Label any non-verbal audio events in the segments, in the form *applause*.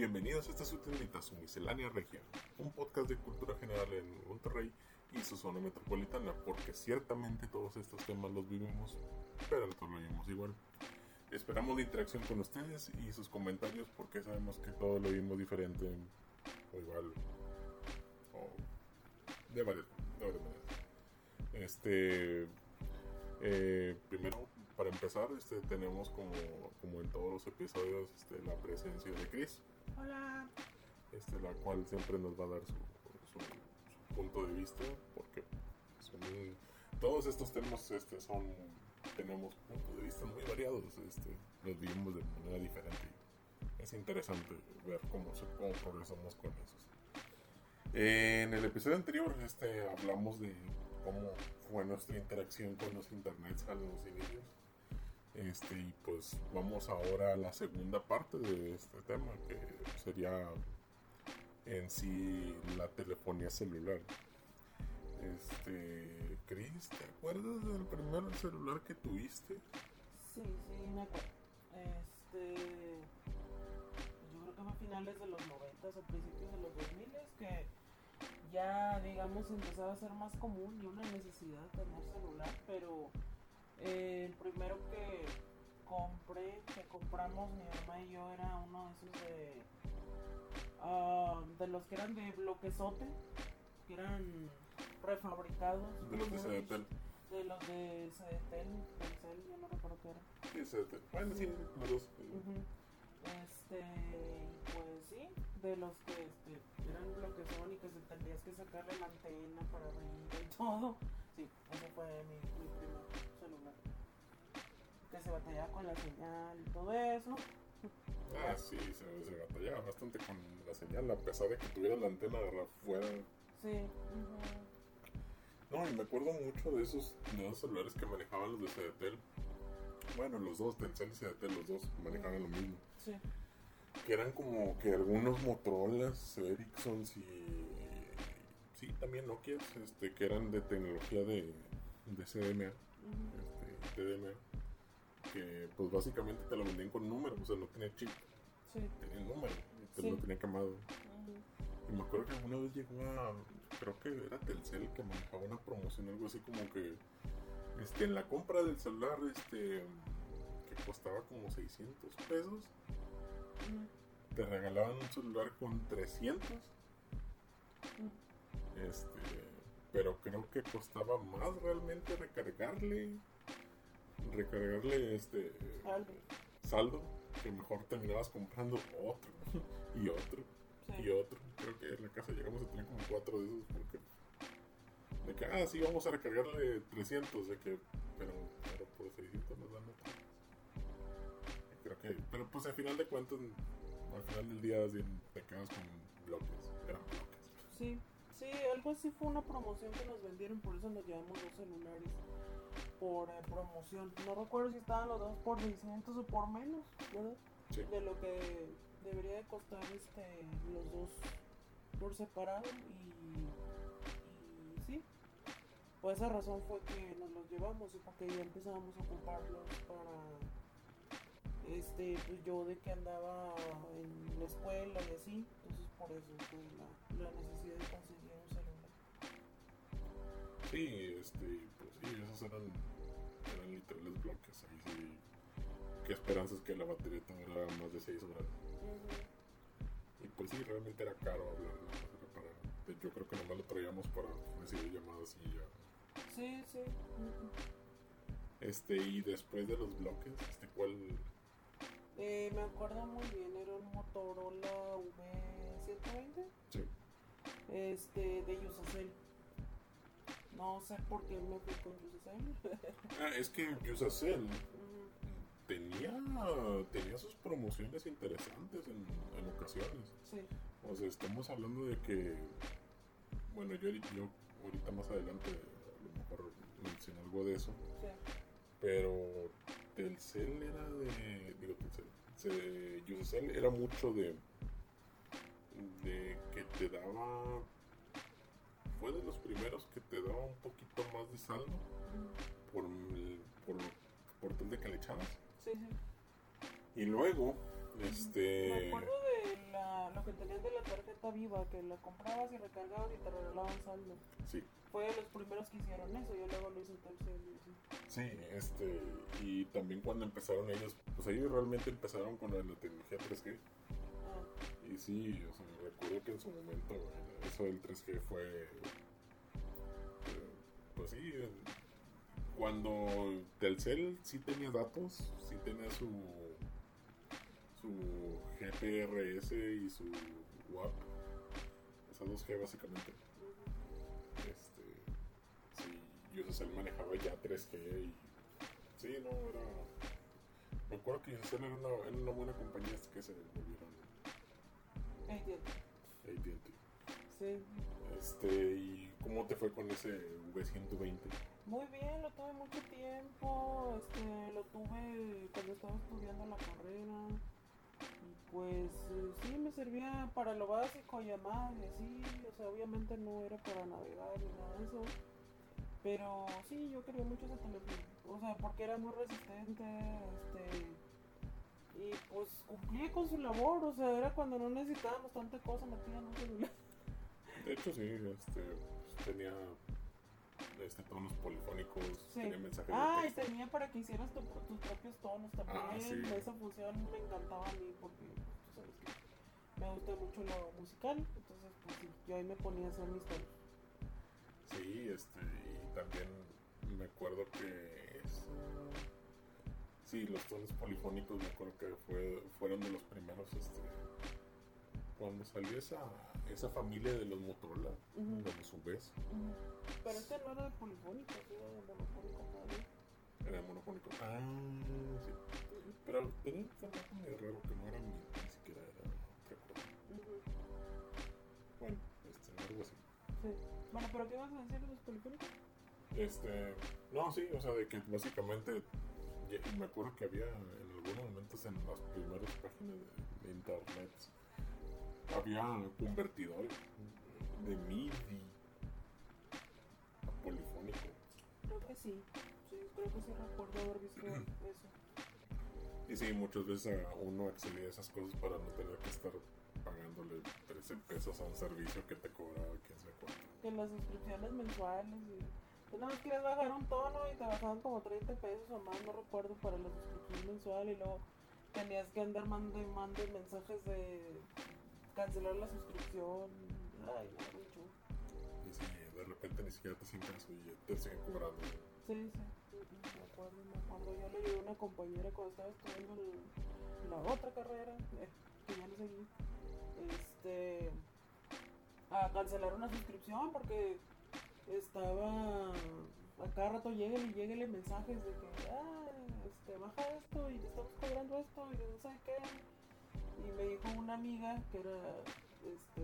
Bienvenidos a esta su tiendita, su miscelánea regia, un podcast de cultura general en Monterrey y su zona metropolitana, porque ciertamente todos estos temas los vivimos, pero nosotros lo vivimos igual. Esperamos la interacción con ustedes y sus comentarios, porque sabemos que todos lo vivimos diferente, o igual, o de varias, de varias maneras. Este, eh, primero, para empezar, este, tenemos como, como en todos los episodios este, la presencia de Chris. Hola. Este, la cual siempre nos va a dar su, punto de vista, porque son muy- todos estos temas este, son tenemos puntos de vista muy variados, este, los vivimos de manera diferente. Es interesante ver cómo, cómo progresamos con esos. En el episodio anterior este, hablamos de cómo fue nuestra interacción con los internets a los inicios. Este, y pues vamos ahora a la segunda parte de este tema, que sería en sí la telefonía celular. Este, Chris, ¿te acuerdas del primer celular que tuviste? Sí, sí, me acuerdo. Este. Yo creo que fue a finales de los 90 o principios de los 2000 que ya, digamos, empezaba a ser más común y una necesidad tener celular, pero eh, el primero que compré, que compramos mi mamá y yo, era uno de esos de. ah, de los que eran de bloquezote, que eran prefabricados. De los de Cedetel. De los de Cedetel, Telcel, yo no recuerdo qué era. Sí, Cedetel. Bueno, sí, los dos. Este, pues sí, de los que este, eran bloquezón y que se tendrías que sacarle la antena para arriba y todo. Ese fue mi, primer celular. Que se batallaba con la señal y todo eso. Ah, sí, se, se batallaba bastante con la señal, a pesar de que tuviera la antena afuera. Sí, ujú. No, y me acuerdo mucho de esos, de esos celulares que manejaban los de Cedetel. Bueno, los dos, Telcel y Cedetel, los dos manejaban lo mismo. sí, Que eran como que algunos Motorolas, Ericssons y... Sí, también Nokia, este, que eran de tecnología de, de CDMA, ujú. este, TDMA. Que pues básicamente te lo vendían con número, o sea, no tenía chip, sí. tenía número, te Sí. lo tenía ujú. Y me acuerdo que una vez llegó a. Creo que era Telcel que manejaba una promoción, algo así como que. Este, en la compra del celular, este. Que costaba como 600 pesos, te regalaban un celular con 300. Este. Pero creo que costaba más realmente recargarle. Recargarle este. Saldo. Saldo. Que mejor terminabas comprando otro. Y otro. Sí. y otro. Creo que en la casa llegamos a tener como cuatro de esos porque de que ah sí vamos a recargarle 300 de que pero, pero por 600 nos dan otro. Creo que pero pues al final de cuentas al final del día te quedas con bloques, eran bloques. Sí, sí, algo así fue una promoción que nos vendieron, por eso nos llevamos dos celulares por eh, promoción. No recuerdo si estaban los dos por 600 o por menos, ¿verdad? Sí. De lo que debería de costar este los dos por separado y, y sí. Por esa razón fue que nos los llevamos y porque ya empezábamos a ocuparlos para este pues yo de que andaba en la escuela y así, entonces por eso fue la, la necesidad de conseguir un celular. Sí, este, pues sí, esos eran, eran literales bloques. Ahí sí, qué esperanzas que la batería te durara más de 6 horas. Y pues sí, realmente era caro hablar, ¿no? Era para, yo creo que nomás lo traíamos para recibir llamadas y ya. Sí, sí. Este, y después de los bloques, este, ¿cuál? Eh, me acuerdo muy bien, era un Motorola V120 Sí. este, de Yusacell. No sé por qué me fui con Yusacell. Ah, es que Yusacell Ujú. tenía, tenía sus promociones interesantes en, en ocasiones. sí, O sea, estamos hablando de que, bueno, yo, yo ahorita más adelante a lo mejor menciono algo de eso, sí. pero Telcel era de, Yusacell era mucho de, de que te daba, fue de los primeros que te daba un poquito más de saldo por, por, por tal de que le echabas. Sí, sí. Y luego, Me este... acuerdo del la, lo que tenían de la tarjeta viva, que la comprabas y recargabas y te regalaban saldo. Sí. Fue de los primeros que hicieron eso, yo luego lo hice así. Sí, este, y también cuando empezaron ellos, pues ellos realmente empezaron con la tecnología 3G. Ah, Y sí, o sea, recuerdo que en su momento eso del 3G fue, eh, pues sí, cuando Telcel sí tenía datos, sí tenía su, su GPRS y su WAP, esas dos G básicamente. Este, sí, Yusacell manejaba ya 3G y sí, no, era... Me acuerdo que Yusacell era una, era una buena compañía hasta que se volvieron AT&T. AT&T. Sí. Este, ¿y cómo te fue con ese V120? Muy bien, lo tuve mucho tiempo, este, lo tuve cuando estaba estudiando la carrera. Pues eh, sí, me servía para lo básico, llamadas y así, o sea, obviamente no era para navegar ni nada de eso. Pero sí, yo quería mucho ese teléfono, o sea, porque era muy resistente, este, y pues cumplía con su labor, o sea, era cuando no necesitábamos tanta cosa metida en un celular. De hecho, sí, este, tenía este, tonos polifónicos, Sí. tenía mensajes Ah, y tenía para que hicieras tu- tus propios tonos también. Ah, sí. Esa función me encantaba a mí porque tú sabes que me gusta mucho lo musical. Entonces, pues sí, yo ahí me ponía a hacer mis tonos. Sí, este, y también me acuerdo que es, sí, los tonos polifónicos me acuerdo que fue, fueron de los primeros, este, cuando salió esa, esa familia de los Motorola, Ujú. de los UVs, Ujú. Pero este no era de polifónico, era de monofónico todavía. era monofónico. Ah, sí. Pero tenía un formato medio raro que no era ni, ni siquiera era. Ujú. Bueno, este, algo así. Sí. Bueno, pero ¿qué vas a decir de los polifónicos? Este, no, sí, o sea, de que básicamente me acuerdo que había en algunos momentos en las primeras páginas de, de internet había convertidor de MIDI a polifónico. Creo que sí. Sí, creo que sí recuerdo haber visto eso. Y sí, muchas veces a uno accedía a esas cosas para no tener que estar pagándole 13 pesos a un servicio que te cobraba quién sabe cuánto. Que las suscripciones mensuales y... Tú nada más querías bajar un tono y te bajaban como 30 pesos o más, no recuerdo, para la suscripción mensual y luego tenías que andar mando y mando mensajes de cancelar la suscripción. Ay, no, mucho. Y de repente ni siquiera te hacen caso y te siguen cobrando. Sí, sí, me acuerdo, me acuerdo. Yo le ayudé a una compañera cuando estaba estudiando la otra carrera, eh, que ya no seguí, este, a cancelar una suscripción porque estaba, a cada rato lleguen y lleguen mensajes de que, ah, este, baja esto y te estamos cobrando esto y no sé qué. Y me dijo una amiga que era, este,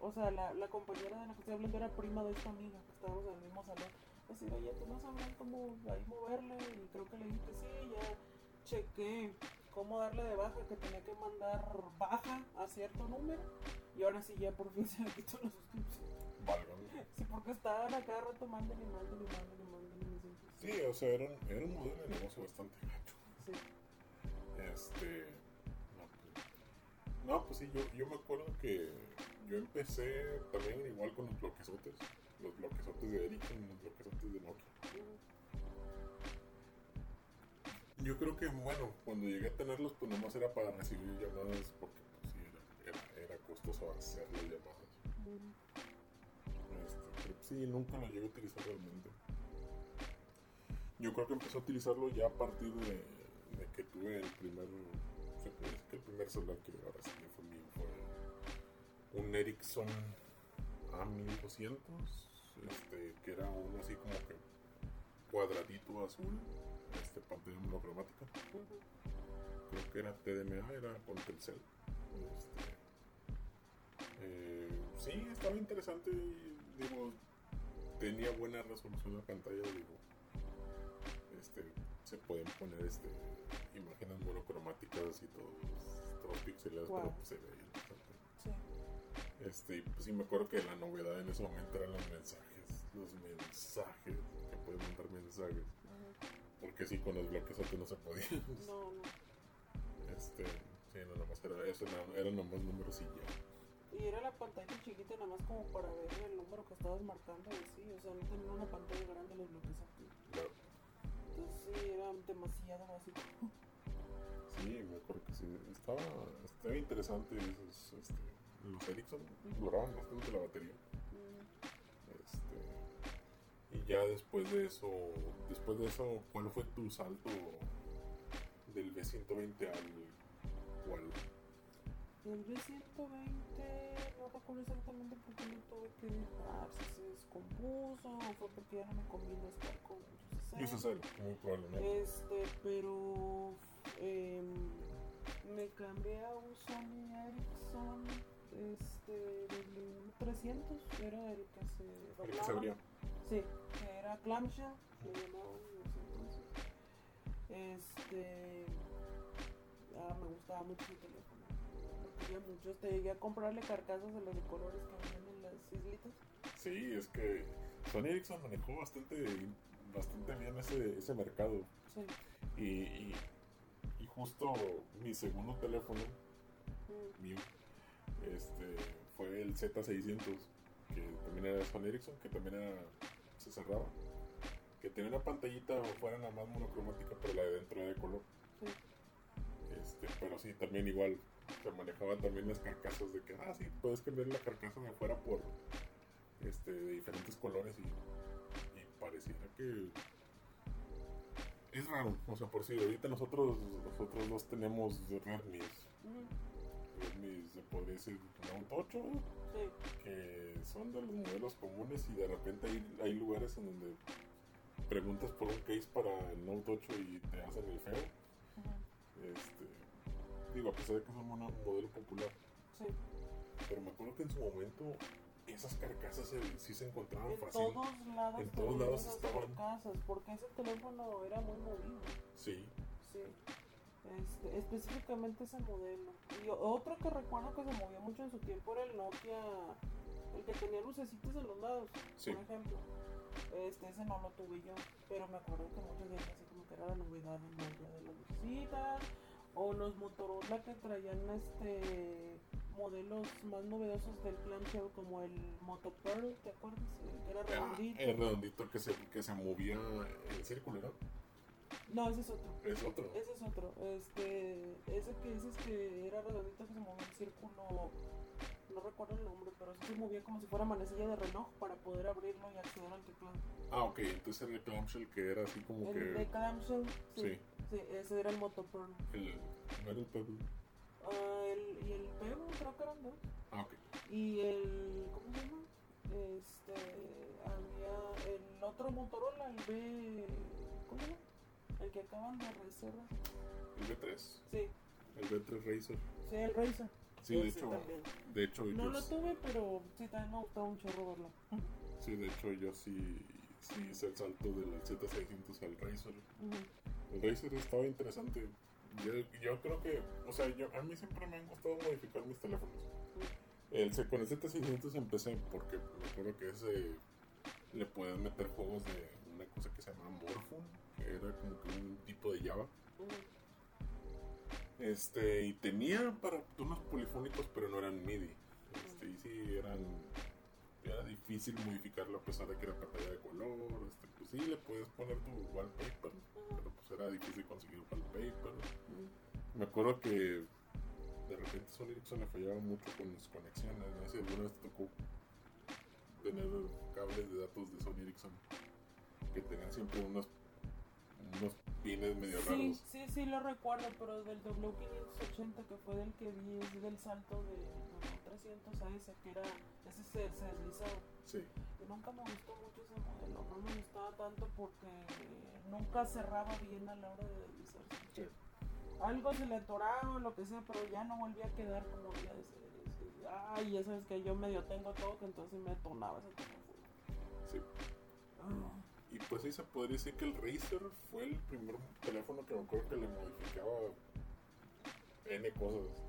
o sea, la, la compañera de la que estoy hablando era prima de esta amiga, que estábamos en el mismo salón. Decir, oye, tú no sabrás cómo ahí moverle. Y creo que le dije, sí, ya chequé cómo darle de baja, que tenía que mandar baja a cierto número. Y ahora sí, ya por fin *laughs* se le quitó la suscripción. Válgame. Sí, porque estaban a cada rato manden y manden y manden y manden. Sí, o sea, era un, era un modelo de negocio bastante gacho. Sí. Este. No, pues, pues sí, yo, yo me acuerdo que yo empecé también igual con los bloquesotes. Los bloquesotes de Ericsson y los bloquesotes de Nokia. Yo creo que, bueno, cuando llegué a tenerlos, pues nomás era para recibir llamadas porque, pues sí, era, era, costoso hacer llamadas. Este, pero sí, nunca lo llegué a utilizar realmente. Yo creo que empecé a utilizarlo ya a partir de, que tuve el primer, se el primer celular que sí que fue mío fue un Ericsson A1200, este, que era uno así como que cuadradito azul, este, pantalla monocromática. Creo que era TDMA, era con Telcel. Este, eh, sí, estaba interesante digo, tenía buena resolución la pantalla, digo, este, se pueden poner este, imágenes monocromáticas y todos, todos pixelados, Wow. pero pues, se interesante. Sí. Este, pues sí me acuerdo que la novedad en ese momento eran los mensajes, los mensajes, que pueden mandar mensajes, porque sí, con los bloques antes no se podía. No, *laughs* no. Este, Sí, no, nada más era, eso, era, nomás números y ya. Y era la pantalla chiquita nada más como para ver el número que estabas marcando y sí, o sea, no tenía una pantalla grande los bloques aquí. Claro. Sí, era demasiado básico. Sí, me acuerdo que sí. Estaba, estaba interesante esos, este, los Ericsson duraban bastante la batería. Este, y ya después de eso, después de eso, ¿cuál fue tu salto del B120 al cual? El B120, no recuerdo exactamente por qué lo tuve que dejar, si se descompuso o fue porque ya no me convino estar con Y eso es él, muy probablemente. Este, pero em, me cambié a un Sony Ericsson este, del 300, era el que se El que se doblaba. abría. Sí, que era clamshell, le llamaban en ese entonces. Este, ah, me gustaba mucho el teléfono. Lo quería mucho. Este, llegué a comprarle carcasas de los de colores que venían en las islitas. Sí, es que Sony Ericsson manejó bastante, bastante bien ese, ese mercado. Sí. Y, y, y justo mi segundo teléfono Mm, mío este, fue el Z600, que también era Sony Ericsson, que también era, se cerraba. Que tenía una pantallita fuera nada más monocromática, pero la de dentro era de color. Sí. Este, pero sí, también igual se manejaban también las carcasas de que, ah, sí, puedes cambiar la carcasa de afuera por este, de diferentes colores y, y pareciera que es raro. O sea, por si ahorita nosotros, nosotros dos tenemos Redmi, Redmi se podría decir Note 8, sí. que son de los modelos comunes y de repente hay, hay lugares en donde preguntas por un case para el Note 8 y te hacen el feo. Este, digo, a pesar de que es un modelo popular, Sí. pero me acuerdo que en su momento esas carcasas se- sí se encontraban En fácil. todos lados, En todos lados estaban. carcasas, porque ese teléfono era muy movido. Sí, Sí. Este, específicamente ese modelo. Y otro que recuerdo que se movió mucho en su tiempo era el Nokia, el que tenía lucecitos en los lados, Sí. por ejemplo. Este, ese no lo tuve yo, pero me acuerdo que muchos decían así como que era la novedad del Nokia de las lucecitas, o los Motorola que traían este modelos más novedosos del clamshell como el Moto Pearl, ¿te acuerdas? Que era Ah, redondito. el redondito que se, que se movía en círculo, ¿no? No, ese es otro. Es otro. Ese es otro. Este, ese que dices que era redondito que se movía en círculo. No recuerdo el nombre, pero sí se movía como si fuera manecilla de reloj para poder abrirlo y acceder al teclado. Ah, ok, entonces el clamshell que era así como El de que... clamshell, sí, Sí, sí, ese era el Moto Pearl. el, no era el Pebble. Ah, el, y el Pebble creo que eran dos. Ah, ok. Y el, ¿cómo se llama? Este, había el otro Motorola, el B, ¿cómo se llama? El que acaban de reservar. El B3, Sí, el B3 Racer. sí, el Razer. Sí, de hecho, también. de hecho No yo, lo tuve, pero sí, también me gustaba un chorro verlo. sí, de hecho yo sí, sí hice el salto del Z600 al Razer. El Razer estaba interesante. Yo, creo que, o sea, yo, a mí siempre me han gustado modificar mis teléfonos. El, con el Z600 empecé porque me que ese le puedes meter juegos de una cosa que se llama Morphone, que era como que un tipo de Java. Este, y tenía para tonos polifónicos, pero no eran MIDI. Este, y sí, eran. Era difícil modificarlo a pesar de que era pantalla de color. Este, pues sí, le puedes poner tu wallpaper, pero pues era difícil conseguir wallpaper. Me acuerdo que de repente Sony Ericsson le fallaba mucho con las conexiones. No sé si alguna vez te tocó tener cables de datos de Sony Ericsson que tenían siempre unos pines medio Sí, raros. sí, sí lo recuerdo, pero del W580 que fue del que vi, es del salto de W300 a ese, que era, ese se, se deslizaba. Sí. Nunca me gustó mucho ese modelo, no me gustaba tanto porque nunca cerraba bien a la hora de deslizarse. Sí. Algo se le atoraba o lo que sea, pero ya no volvía a quedar como debía de ser. Ay, ya sabes que yo medio tengo todo, que entonces me detonaba ese teléfono. Sí. Ah. Y pues sí se podría decir que el Razer fue el primer teléfono que me acuerdo que le modificaba N cosas.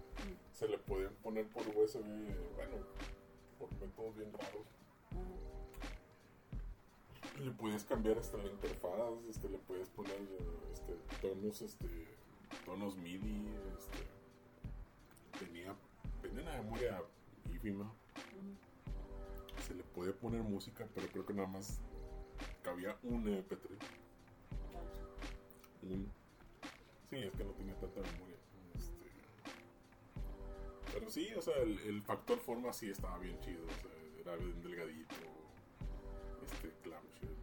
Se le podían poner por USB, bueno, por métodos bien raros. Le puedes cambiar hasta la interfaz, este, le puedes poner este, tonos, este, tonos MIDI, este, una memoria ínfima. Se le podía poner música, pero creo que nada más cabía un MP3. Un... Sí, es que no tenía tanta memoria. Este... Pero sí, o sea, el, el factor forma sí estaba bien chido. O sea, era bien delgadito. Este, clamshell.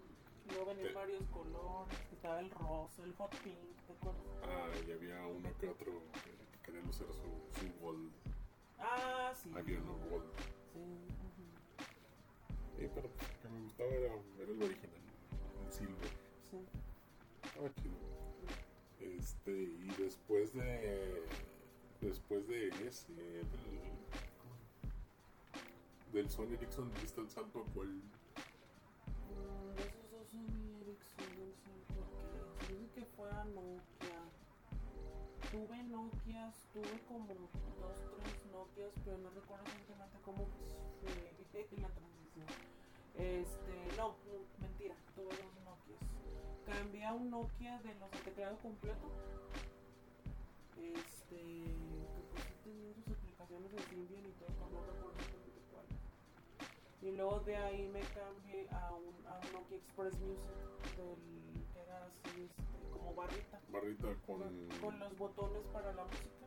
Luego venían Te- varios colores, estaba el rosa, el hot pink, ¿te acuerdas? Ah, y había uno que otro que, que quería lucir su, su gold. Ah, sí. Había uno gold. Sí, pero lo que me gustaba era, era el original. Silver. sí. Este, y después de. Después de ese. Del, del Sony Ericsson salto a cuál. Mm, De esos dos Sony Ericsson, no sé por qué. Que fue a Nokia. Tuve Nokias, tuve como dos, tres Nokias, pero no recuerdo exactamente cómo fue *laughs* la transición. Este, no, mentira, tuve dos Nokias. Cambié a un Nokia de los de teclado completo. Este, que pues tenía sus aplicaciones de Symbian y todo, no recuerdo cuál. Y luego de ahí me cambié a un, a un Nokia Express Music, del, que era así, este, como barrita, Barrita con. con los botones para la música.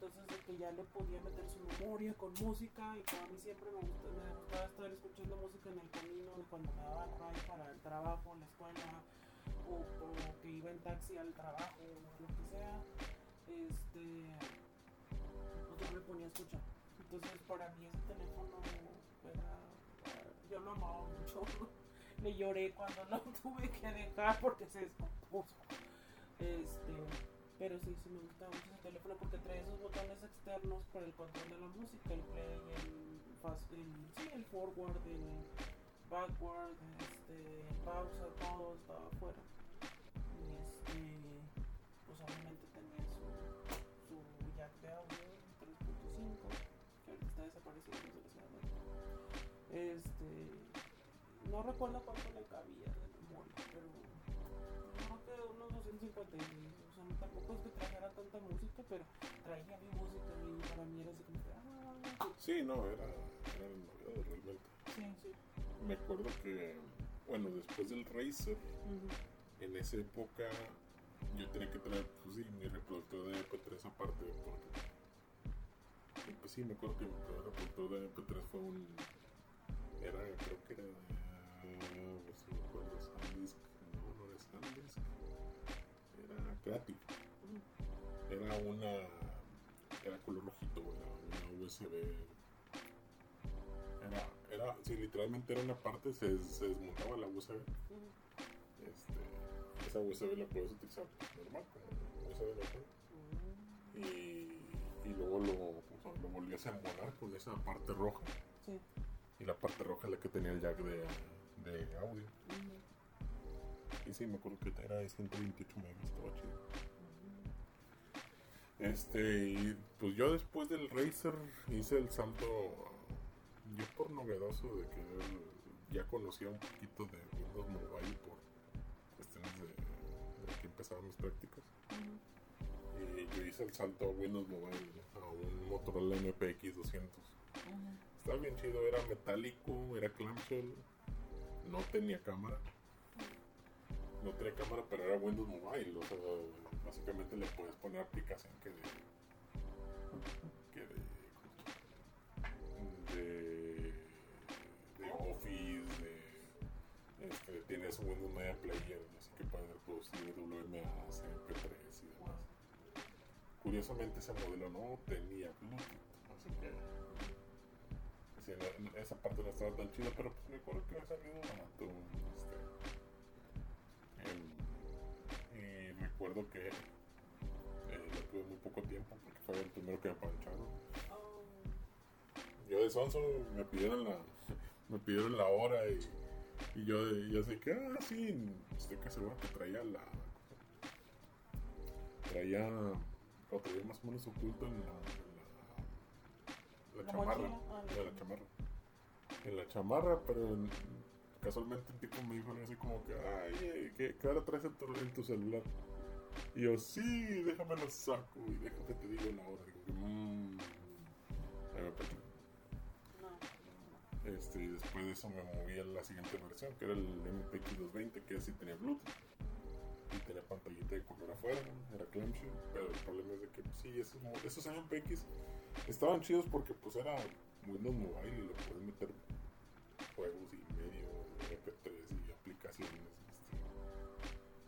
Entonces de que ya le podía meter su memoria con música y como a mí siempre me, gusta, me gustaba estar escuchando música en el camino cuando me daba ride para el trabajo, la escuela o, o que iba en taxi al trabajo o lo que sea, este, pues yo me ponía a escuchar. Entonces para mí ese teléfono era, yo lo amaba mucho. *laughs* Le lloré cuando lo *laughs* tuve que dejar porque se descompuso. Este, pero sí, sí me gustaba mucho ese teléfono porque trae esos botones externos para el control de la música, el play, el, fast, el, sí, el forward, el backward, este, pausa, todo estaba afuera. Y este, pues obviamente tenía su, su jack de audio 3.5, que ahorita está desaparecido desgraciadamente. Este, no recuerdo cuánto le cabía de memoria, pero creo que unos 256. Tampoco es que trajera tanta música, pero traía mi música y para mí era así como que, ah, Sí, no, era. Era el novedad realmente. sí, sí. Me acuerdo que. Bueno, después del Razer. Ujú. en esa época yo tenía que traer, pues sí, mi reproductor de MP3 aparte, porque. pues sí, me acuerdo que mi reproductor de MP3 fue un. Era, creo que era de. No me acuerdo, SanDisk. No, no era SanDisk. Era una. Era color rojito, era una USB. Era, era, sí, literalmente era una parte, se, se desmontaba la USB este, esa USB la puedes utilizar normal como USB normal Mm, y, y luego lo, sea, lo volvías a embonar con esa parte roja Sí. y la parte roja es la que tenía el jack de, de audio Ujú. y sí me acuerdo que era de 128 megas estaba chido este y pues yo después del Razer hice el salto yo por novedoso de que ya conocía un poquito de Windows Mobile por cuestiones de, de que empezaban mis prácticas y yo hice el salto a Windows Mobile a un Motorola MPX 200 Ujú. estaba bien chido era metálico era clamshell no tenía cámara no tenía cámara pero era Windows Mobile o sea básicamente le puedes poner aplicación que de que de de, de Office de este, tienes Windows Media Player así que puedes reproducir WMAs MP3 y demás. Curiosamente ese modelo no tenía Bluetooth así que esa parte no estaba tan chida pero pues me acuerdo que me salió barato recuerdo que eh, lo tuve muy poco tiempo porque fue el primero que me pancharon Oh, yo de sonso me pidieron la me pidieron la hora y, y yo yo así que ah sí estoy casi seguro que traía la traía lo traía más o menos oculto en la, en la, la La chamarra en la chamarra en la chamarra pero en- casualmente el tipo me dijo así como que ay ¿qué, qué hora traes en tu, en tu celular y yo sí déjame lo saco y déjame te digo la hora Digo, "Mm". Apple. No, Este, y después de eso me moví a la siguiente versión, que era el MPX 220, que así tenía Bluetooth. Y tenía pantallita de color afuera, era clamshell, pero el problema es de que pues, sí, esos, esos MPX estaban chidos porque pues era Windows Mobile y le puedes meter juegos y medio, MP3 y aplicaciones.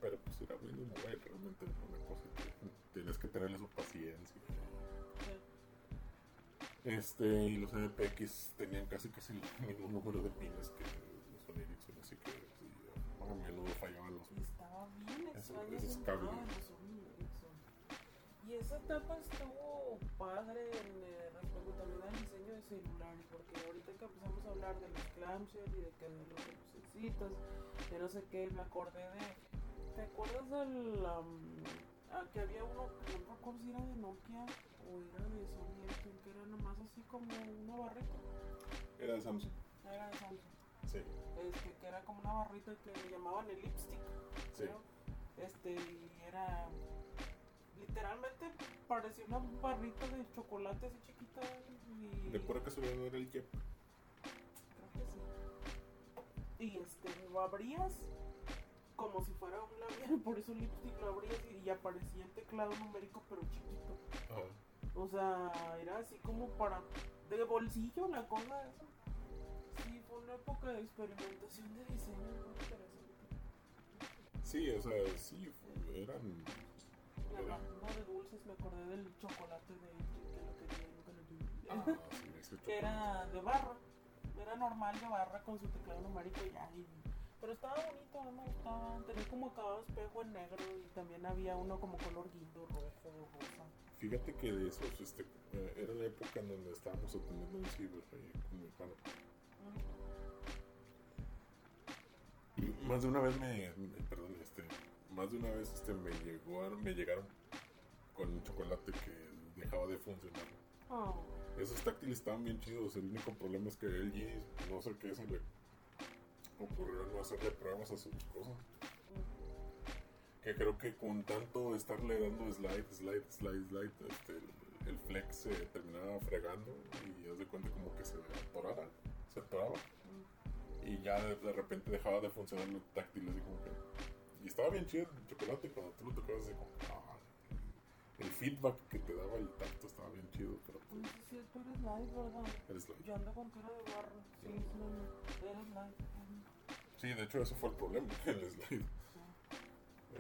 Pero pues era Windows Mobile, realmente era una cosa que tienes que tenerle su paciencia. Este, y los MPX tenían casi casi el mismo número de pines que los Ericsson, así que sí, a menudo fallaban los estaba bien extraño esos ese cables. Y esa etapa estuvo padre en, eh, respecto también al diseño de celulares, porque ahorita que empezamos a hablar de los clamshell y de que de los lucecitos, de no sé qué, me acordé de. ¿Te acuerdas del. am, ah, que había uno, no recuerdo si era de Nokia o era de Sony que era nomás así como una barrita? Era de Samsung. Era de Samsung. Sí, Este, que era como una barrita que le llamaban el lipstick. sí. creo. Este, y era. Literalmente parecía una barrita de chocolate así chiquita. Y, De pura casualidad no era el Jep. Creo que sí. Y este, lo abrías como si fuera un labial, por eso lipstick lo abrías y, y aparecía el teclado numérico, pero chiquito. Ajá. O sea, era así como para. de bolsillo la cosa esa. Sí, fue una época de experimentación de diseño muy interesante. Sí, o sea, sí, fue- eran. Era- Hablando de dulces, me acordé del chocolate de que lo quería y nunca lo tuve. Ah, sí, *laughs* era de barra. Era normal de barra con su teclado numérico y ya. y- pero estaba bonito, a mí me gustaba. Tenía como acabado espejo en negro y también había uno como color guindo, rojo, rosa. Fíjate que de esos, este, eh, era la época en donde estábamos atendiendo un ciber ahí con mi hermano. Mm. Más de una vez me, me- perdón, este, más de una vez este me llegó, me llegaron con un chocolate que dejaba de funcionar. Oh, Esos táctiles estaban bien chidos, el único problema es que LG, no sé qué se le ocurrió no hacerle pruebas a sus cosas. mm. Que creo que con tanto estarle dando slide, slide, slide, slide, este, el, el flex se terminaba fregando y haz de cuenta como que se atorara, se atoraba. Y ya de, de repente dejaba de funcionar el táctil, así como que. Y estaba bien chido el chocolate cuando tú lo tocabas, así como. ah, el feedback que te daba el tacto estaba bien chido, pero pues. sí, sí, tú eres live, ¿verdad? el slide. Yo ando con cara de barra. Sí, sí, no, eres live. Sí, de hecho, ese fue el problema, *laughs* el slide.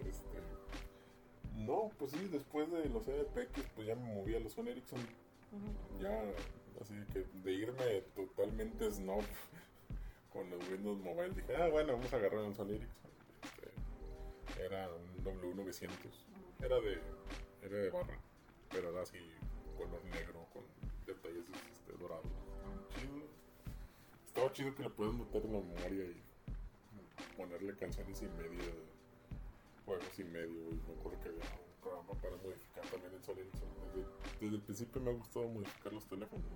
Este. No, pues sí, después de los EDPX, pues ya me moví a los Sony Ericsson. Ya, así que de irme totalmente snob *laughs* con los Windows Mobile, dije, ah, bueno, vamos a agarrar un Sony Ericsson. Este, era un W900. Era de, era de barra, pero era así, color negro, con detalles este, dorados. Estaba chido. Estaba chido que le puedes meter en la memoria y ponerle canciones y medio, juegos y medio. Y me acuerdo que había un programa para modificar también Sony Ericsson. Desde, desde el principio me ha gustado modificar los teléfonos.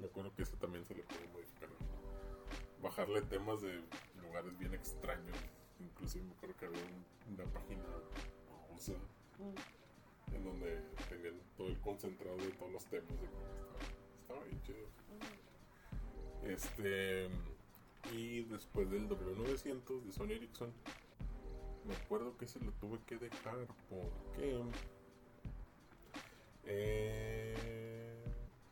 Me acuerdo que ese también se le puede modificar. Bajarle temas de lugares bien extraños. Inclusive me acuerdo que había un- una página rusa Mm. en donde tenían todo el concentrado de todos los temas. de cómo estaba, estaba bien chido. Este. Y después del W900 de Sony Ericsson, me acuerdo que se lo tuve que dejar porque. Eh,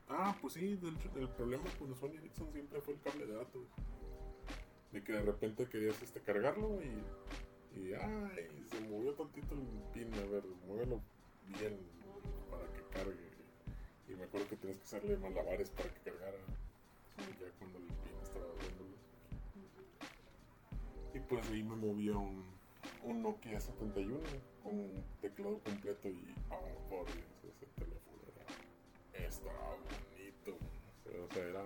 ah, pues sí, del- el, problema con Sony Ericsson siempre fue el cable de datos. De que de repente querías este, cargarlo y. Y ay, se movió tantito el pin, a ver, muévelo bien para que cargue. Y me acuerdo que tenías que hacerle malabares para que cargara ya cuando el pin estaba dando Y pues ahí me movía un, un Nokia 71 con un teclado completo y ah, por Dios, ese teléfono era, estaba bonito. O sea, era...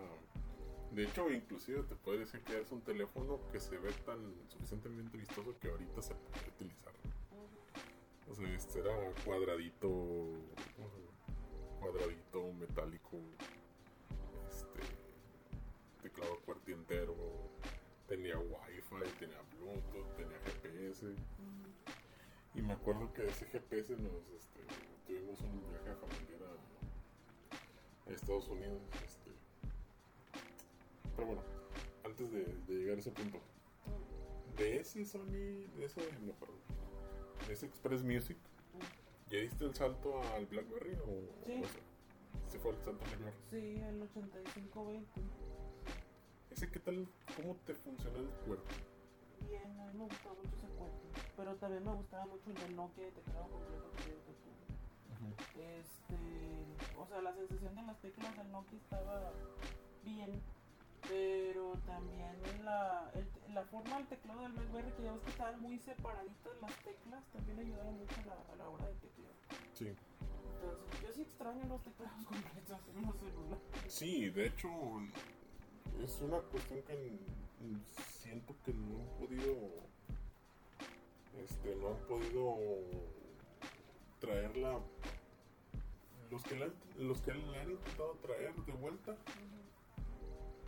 De hecho, inclusive te puedo decir que es un teléfono que se ve tan suficientemente vistoso que ahorita se puede utilizar. O sea, este era cuadradito, cuadradito metálico, este, teclado cuarto entero, tenía wifi, tenía bluetooth, tenía GPS. Y me acuerdo que de ese GPS nos, este, tuvimos un viaje familiar a Estados Unidos. Este. Pero bueno, antes de, de llegar a ese punto, de ese Sony, de ese, no, perdón, de ese Express Music, ¿ya diste el salto al Blackberry o, Sí. o ese, ese fue el salto mayor? Sí, el 8520. ¿Ese qué tal? ¿Cómo te funcionó el cuerpo? Bien, a mí me gustaba mucho ese cuerpo. Pero también me gustaba mucho el de Nokia de teclado completo que yo tuve. Este, o sea, la sensación de las teclas del Nokia estaba bien, pero también la, el- la forma del teclado del BlackBerry, que ya ves que estaban muy separaditas las teclas, también ayudaba mucho a la, a la hora de teclear. Sí. Entonces, yo sí extraño los teclados *laughs* completos en los celulares. Sí, de hecho, es una cuestión que siento que no han podido. Este, no han podido traerla. Los que la, los que la han intentado traer de vuelta,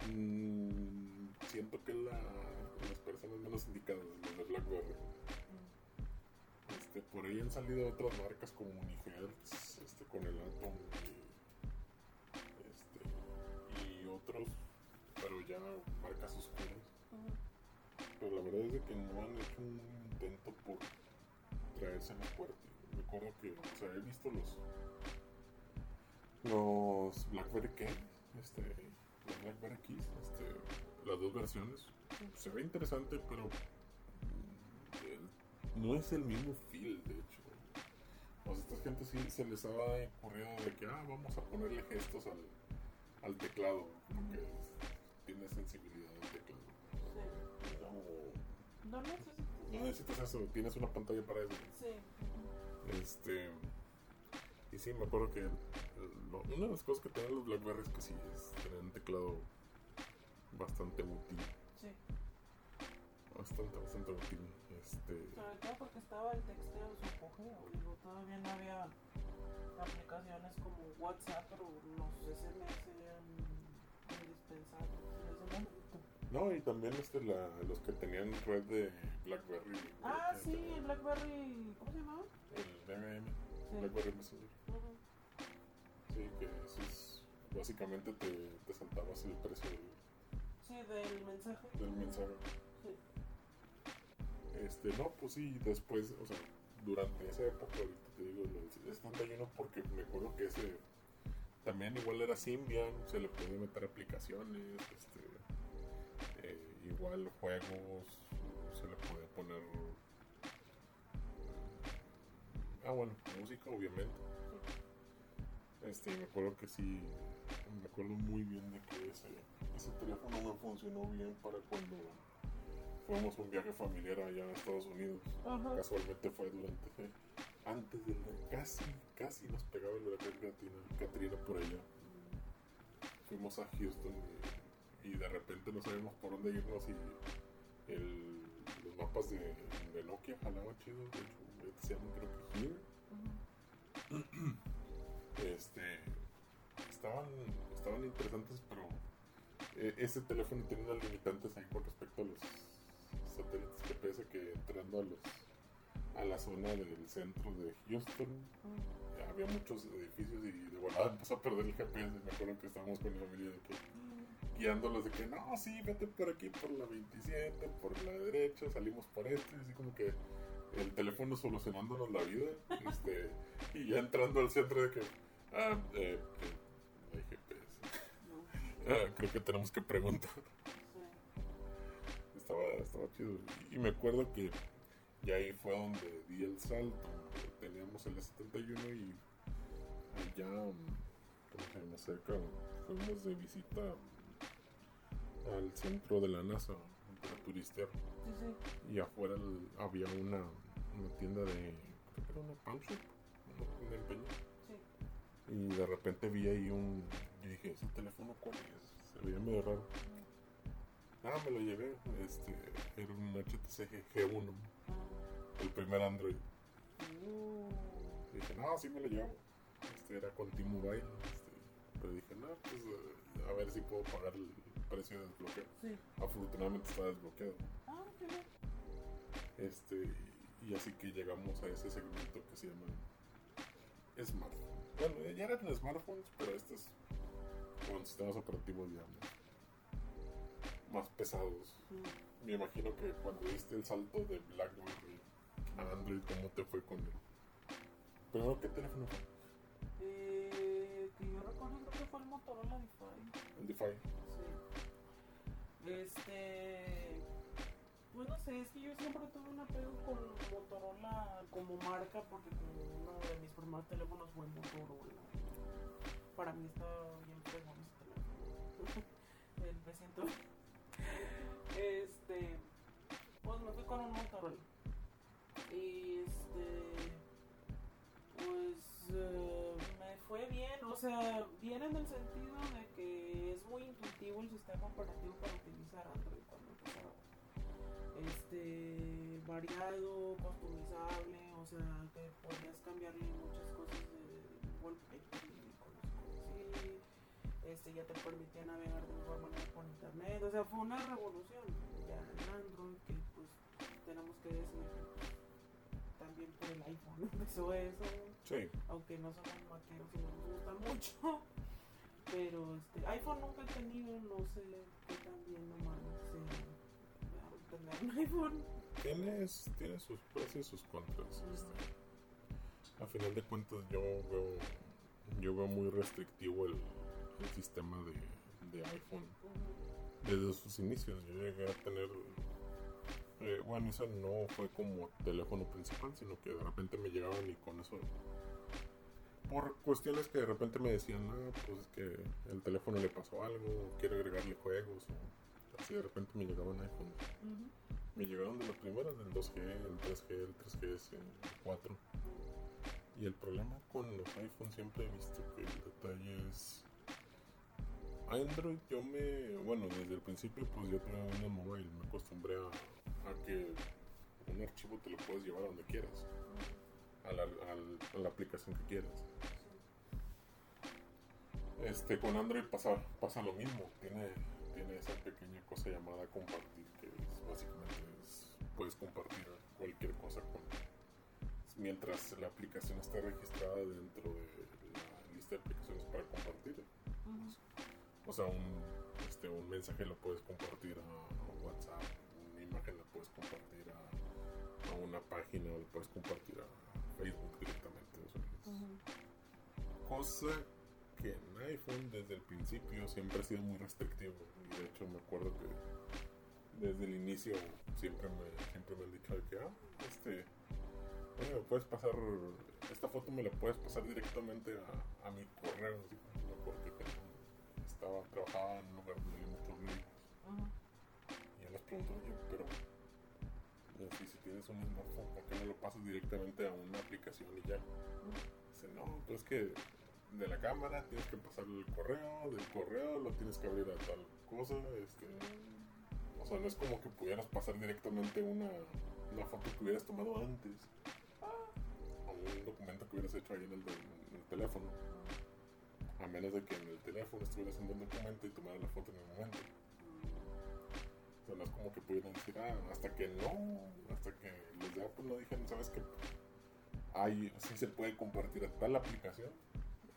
mm, siento que la, las personas menos indicadas, de Blackberry. Este, por ahí han salido otras marcas como Unihertz, este, con el Atom y, este, y otros, ya marcas oscuras. Pero la verdad es de que no han hecho un intento por traerse más fuerte. Me acuerdo que, o sea, he visto los los BlackBerry Keys, este, los BlackBerry Keys, este, las dos versiones. Se ve interesante, pero no es el mismo feel, de hecho. O sea, esta gente sí se les ha ocurrido de que, ah, vamos a ponerle gestos al, al teclado, porque es- tiene sensibilidad el teclado. Sí. No, No necesitas. no necesitas eso, tienes una pantalla para eso. Sí. Este. Y sí, me acuerdo que lo- una de las cosas que tenían los Blackberry es que sí, es tener un teclado bastante útil. Sí. Bastante, bastante útil. Este. Sobre todo porque estaba el texteo en su. Digo, todavía no había aplicaciones como WhatsApp, pero los SMS eran indispensables en ese momento. No, y también este, la, los que tenían red de Blackberry. Ah, que sí, tenían el BlackBerry. ¿Cómo se llamaba? El BBM, Sí. Blackberry Messenger. Sí, que eso es. Básicamente te, te saltabas el precio del, Sí, del mensaje. del mensaje. Sí. Este, no, pues sí, después, o sea, durante esa época, ahorita te digo, el 71, porque me acuerdo que ese también igual era Symbian, se le podía meter aplicaciones, este, eh, igual juegos, se le podía poner. Ah, bueno, música, obviamente. Este, me acuerdo que sí, me acuerdo muy bien de que ese, ese teléfono me funcionó bien para cuando fuimos un viaje familiar allá a Estados Unidos. Ajá. Casualmente fue durante, antes del, casi, casi nos pegaba el huracán Katrina, Katrina por allá. Fuimos a Houston y, y de repente no sabíamos por dónde irnos y el, los mapas de, de Nokia jalaban chido, de hecho, se creo que Here este estaban estaban interesantes pero eh, ese teléfono tiene unas limitantes ahí con respecto a los satélites GPS que entrando a los a la zona del centro de Houston Ujú. había muchos edificios y de volada empezó a perder el GPS me acuerdo que estábamos con mi familia de que guiándolos de que no, sí, vete por aquí por la 27, por la derecha, salimos por este, así como que el teléfono solucionándonos la vida, este, y ya entrando al centro de que, ah, eh, eh, no hay GPS. No, Ah, creo que tenemos que preguntar. sí. Estaba, estaba chido. Y me acuerdo que ya ahí fue donde di el salto. Teníamos el 71 y allá, ¿cómo se llama? Cerca, fuimos de visita al centro de la NASA para turistear. Sí, sí. Y afuera el- había una, una tienda de, creo que era una shop, tienda de empeño. Sí. Y de repente vi ahí un. Yo dije, ¿ese teléfono cuál es? Se veía medio raro. Ah, me lo llevé. Este, era un HTC G1, Ah. El primer Android. Y dije, no, sí me lo llevo. Este era con T-Mobile. Este, pero dije, no, pues eh, a ver si puedo pagar el precio de desbloqueo. Sí. Afortunadamente está desbloqueado. Ah, qué bien. Este, y así que llegamos a ese segmento que se llama smartphones. Bueno, ya eran smartphones, pero estos con sistemas operativos ya más pesados. Mm. Me imagino que cuando diste el salto de BlackBerry a Android, ¿cómo te fue con él? Primero, ¿qué teléfono fue? Eh, que yo recuerdo creo que fue el Motorola Defy. El Defy. Sí. Este. Pues no sé, es que yo siempre tuve un apego con Motorola como marca porque como uno de mis primeros teléfonos fue Motorola. Para mí está bien fregón ese teléfono. *laughs* El B100. Este. Pues me fui con un Motorola. Y este. Pues eh, me fue bien, o sea, bien en el sentido de que es muy intuitivo el sistema operativo para utilizar Android cuando empezaba. Este, variado, customizable, o sea, que podías cambiarle muchas cosas de así. Este, ya te permitía navegar de mejor manera por internet, o sea, fue una revolución ya en Android que pues tenemos que decir también por el iPhone *laughs* empezó eso Sí. aunque no somos maqueros y no nos gusta mucho. *laughs* Pero este, iPhone nunca he tenido, no sé qué tan bien o mal sea tener un iPhone. Tienes, tiene sus pros y sus contras. Este. A final de cuentas yo veo, yo veo muy restrictivo el, el sistema de, de iPhone. Desde sus inicios yo llegué a tener... eh, bueno, eso no fue como teléfono principal, sino que de repente me llegaban y con eso... Por cuestiones que de repente me decían, no, pues es que el teléfono le pasó algo, quiero agregarle juegos, o así de repente me llegaban iPhone. Me llegaron de los primeros, del 2G, el 3G, el 3GS, el 4. Y el problema con los iPhones siempre he visto que el detalle es... Android yo me... Bueno, desde el principio pues yo tuve una mobile, me acostumbré a, que un archivo te lo puedes llevar a donde quieras. A la, aplicación que quieras. Este, con Android pasa, pasa lo mismo. Tiene, tiene esa pequeña cosa llamada compartir, que es básicamente es- puedes compartir cualquier cosa con mientras la aplicación esté registrada dentro de la lista de aplicaciones para compartir. O sea, un, este, un mensaje lo puedes compartir a WhatsApp, una imagen la puedes compartir a, a una página o la puedes compartir a Facebook directamente. o sea, es- cosa que en iPhone desde el principio siempre ha sido muy restrictivo. Y de hecho me acuerdo que desde el inicio siempre me, siempre me han dicho de que, ah, este, oye, me puedes pasar, esta foto me la puedes pasar directamente a, a mi correo. Estaba, trabajaba en un lugar donde había muchos médicos. Y yo les pregunto, oye, pero así, si tienes un smartphone, ¿por qué no lo pasas directamente a una aplicación y ya? Dice, no, pues es que de la cámara tienes que pasarle el correo, del correo lo tienes que abrir a tal cosa, este, o sea, no es como que pudieras pasar directamente una, una foto que hubieras tomado antes, o un documento que hubieras hecho ahí en el, en el teléfono, a menos de que en el teléfono estuvieras haciendo un documento y tomaras la foto en el momento. O sea, como que pudieran decir, ah, hasta que no, hasta que los de Apple no dijeron, ¿sabes qué? Hay, sí se puede compartir a tal aplicación,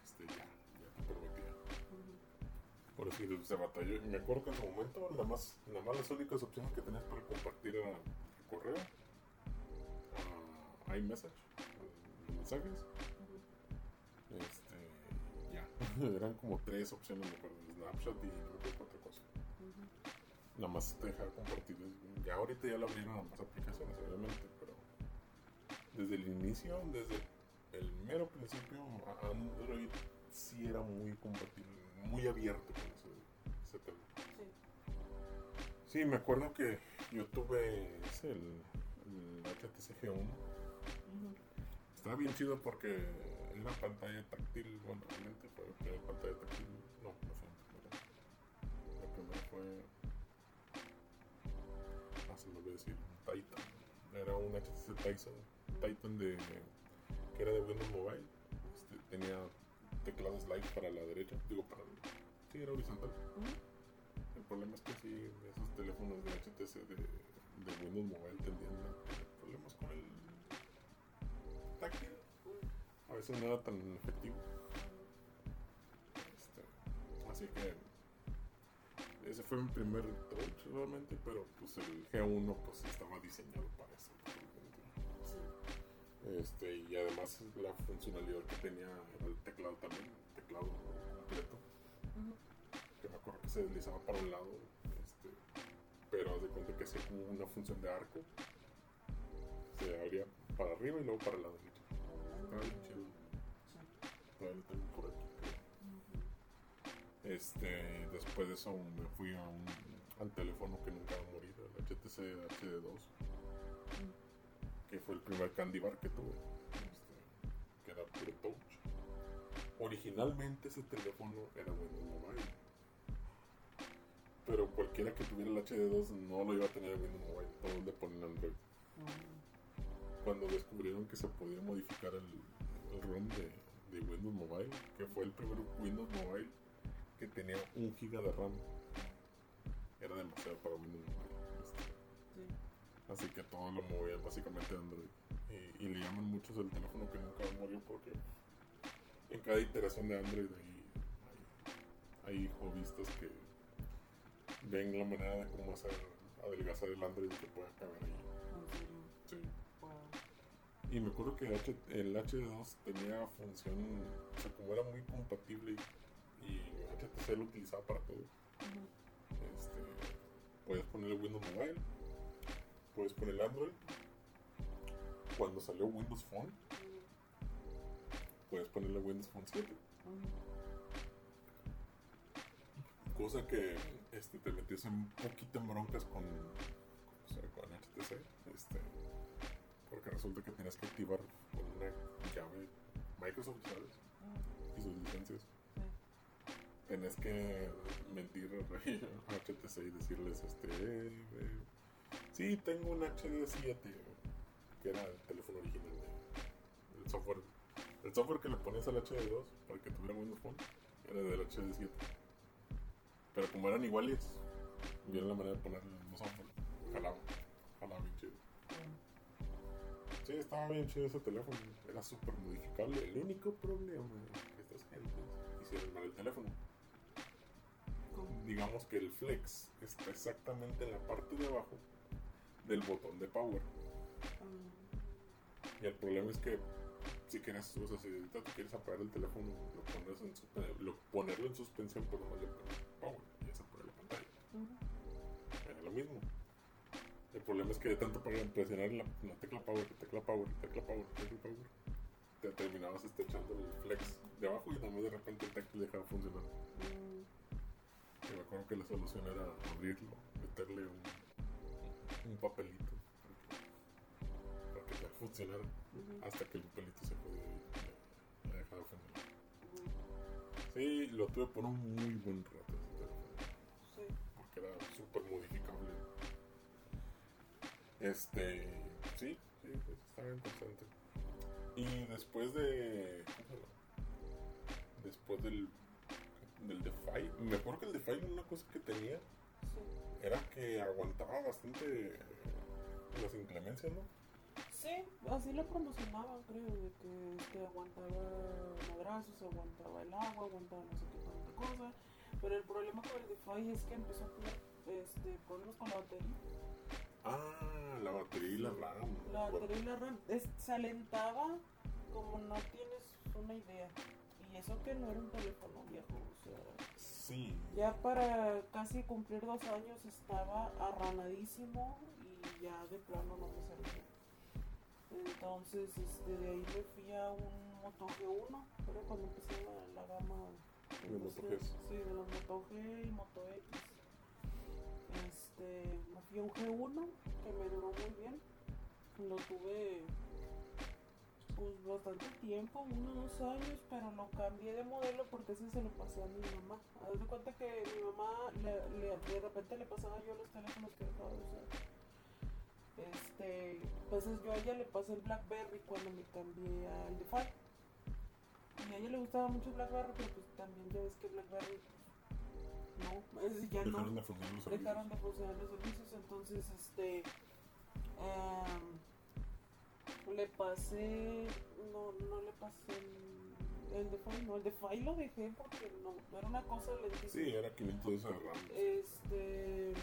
este, ya, ya te permitía. Por eso se batalló. Y me acuerdo que en su momento, nada más, nada más las únicas opciones que tenías para compartir era correo, a iMessage, los mensajes, *laughs* Eran como tres opciones, me acuerdo, Snapchat y acuerdo qué otra cosa. Nada más te dejaba compartir. Ya ahorita ya lo abrieron a más aplicaciones, obviamente, pero desde el inicio, desde el mero principio, Android sí era muy compatible, muy abierto con ese, ese tema. Sí. Sí, me acuerdo que yo tuve ese, el, el HTC G1. Estaba bien chido porque era pantalla táctil, bueno, realmente fue la pantalla táctil, no, no fue la primera. La fue, ah, se me olvidó decir, Titan. Era un HTC Titan, Titan de, que era de Windows Mobile. Este, tenía teclados slide para la derecha, digo para, sí, era horizontal. El problema es que sí, esos teléfonos de HTC de, de Windows Mobile tendían a problemas con el A veces no era tan efectivo. Este, así que ese fue mi primer touch realmente, pero pues el G1 pues estaba diseñado para eso. Este, y además la funcionalidad que tenía el teclado también, el teclado completo, que me acuerdo que se deslizaba para un lado, este, pero haz de cuenta que hacía como una función de arco, se abría para arriba y luego para el lado Este, después de eso me fui a un al teléfono que nunca va a morir, el HTC HD2, que fue el primer candy bar que tuve, este, que era puro touch. Originalmente ese teléfono era Windows Mobile, pero cualquiera que tuviera el HD2 no lo iba a tener en Windows Mobile, todos le ponen Android. Mm. Cuando descubrieron que se podía modificar el, el ROM de, de Windows Mobile, que fue el primer Windows Mobile que tenía un giga de RAM, era demasiado para Windows Mobile. este, Sí. Así que todo lo movían básicamente a Android. Y, y le llaman muchos el teléfono que nunca morir porque en cada iteración de Android hay, hay, hay hobbyistas que ven la manera de cómo hacer adelgazar el Android que pueda caber ahí. Sí. Y me acuerdo que el HD2 tenía función, o sea, como era muy compatible y, y HTC lo utilizaba para todo. Ujú. Este, puedes ponerle Windows Mobile, puedes poner Android. Cuando salió Windows Phone, puedes ponerle Windows Phone 7. Ujú. Cosa que este, te metías un poquito en broncas con, o sea, con HTC. Este, porque resulta que tienes que activar con una llave Microsoft, ¿sabes? Ujú. Y sus licencias. Tenés que mentir a HTC y decirles, este, eh, eh, sí, tengo un HD7, que era el teléfono original de- del software. El software que le ponías al HD2 para que tuviera Windows Phone era del HD7. Pero como eran iguales, vieron la manera de ponerle el mismo software. Jalaba, Sí, estaba bien chido ese teléfono. Era súper modificable. El único problema es que estas gentes hicieron mal el teléfono. Digamos que el flex está exactamente en la parte de abajo del botón de power. Mm. Y el problema es que si quieres, o sea, si ahorita tú quieres apagar el teléfono, lo pones en lo- ponerlo en suspensión, pero no le pones power y la pantalla. Era lo mismo. El problema es que de tanto para presionar la, la tecla power, la tecla power, la tecla power, la tecla power, te terminabas estrechando el flex de abajo y nada más de repente el teclado dejaba de funcionar. Mm. Y me acuerdo que la solución era abrirlo, meterle un, un papelito para que, ya funcionara hasta que el papelito se ya, ya dejaba de funcionar. Sí, lo tuve por un muy buen rato porque era súper modificable. Este, sí, sí, pues, estaba interesante. Y después de. Después del. Del DeFi, me acuerdo que el DeFi una cosa que tenía Sí. era que aguantaba bastante las inclemencias, ¿no? Sí, así lo promocionaban, creo, de que este, aguantaba madrazos, aguantaba el agua, aguantaba no sé qué tanta cosa. Pero el problema con el DeFi es que empezó a tener este, problemas con la batería. Ah, la batería y la RAM. La batería y la RAM es- se alentaba como no tienes una idea. Y eso que no era un teléfono viejo, o sea, sí, ya para casi cumplir dos años estaba arranadísimo y ya de plano no me servía. Entonces, este, de ahí me fui a un Moto G1, era cuando empecé la, la gama De Moto. Gs. Sí, de los Moto G y Moto X. Este, me fui a un G1 que me duró muy bien. Lo tuve pues bastante tiempo, unos dos años, pero lo cambié de modelo porque ese se lo pasé a mi mamá. Haz de cuenta que mi mamá le, le- de repente le pasaba yo los teléfonos que dejaba de usar. Este, entonces yo a ella le pasé el Blackberry cuando me cambié al DeFi. Y a ella le gustaba mucho Blackberry, pero pues también ya ves que Blackberry pues, no, es, ya no dejaron de funcionar los servicios. dejaron de funcionar los servicios, entonces este em, le pasé, no, no le pasé el el Defy no, el Defy lo dejé porque no, era una cosa lentísima. Sí, era 500 de RAM. Este.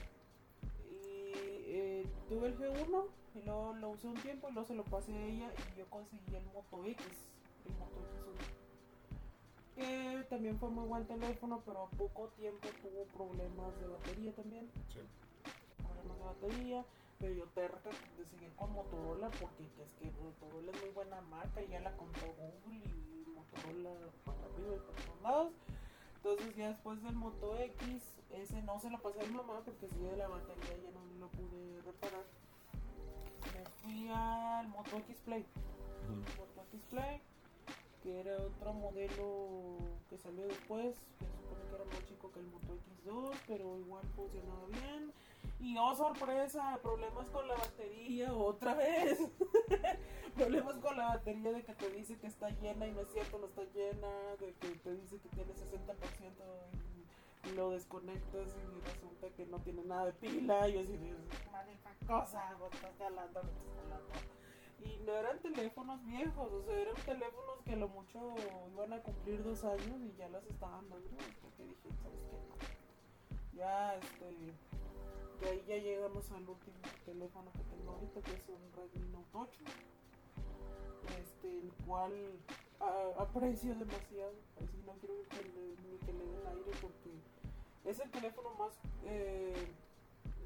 Y eh, tuve el G1 y luego lo usé un tiempo y luego se lo pasé a ella y yo conseguí el Moto X, el Moto X1. Que también fue muy buen teléfono, pero a poco tiempo tuvo problemas de batería también. Sí. Problemas de batería pero yo terca de seguir con Motorola porque es que Motorola es muy buena marca y ya la compró Google y Motorola para arriba y para todos lados. Entonces ya después del Moto X, ese no se lo pasé a mi mamá porque si de la batería ya no lo pude reparar. Me fui al Moto X Play. Moto X Play, que era otro modelo que salió después, que supone que era más chico que el Moto X2, pero igual funcionaba bien y oh sorpresa, problemas con la batería otra vez. *laughs* problemas con la batería de que te dice que está llena y no es cierto, no está llena, de que te dice que tiene 60% y lo desconectas y resulta que no tiene nada de pila y así dices, cosa, estás hablando, estás hablando. Y no eran teléfonos viejos, o sea, eran teléfonos que a lo mucho iban a cumplir dos años y ya las estaban dando, porque dije, ¿sabes qué? Ya, este de ahí ya llegamos al último teléfono que tengo ahorita, que es un Redmi Note 8. Este, el cual aprecio demasiado. Así no quiero que ni que le den aire porque es el teléfono más. Eh,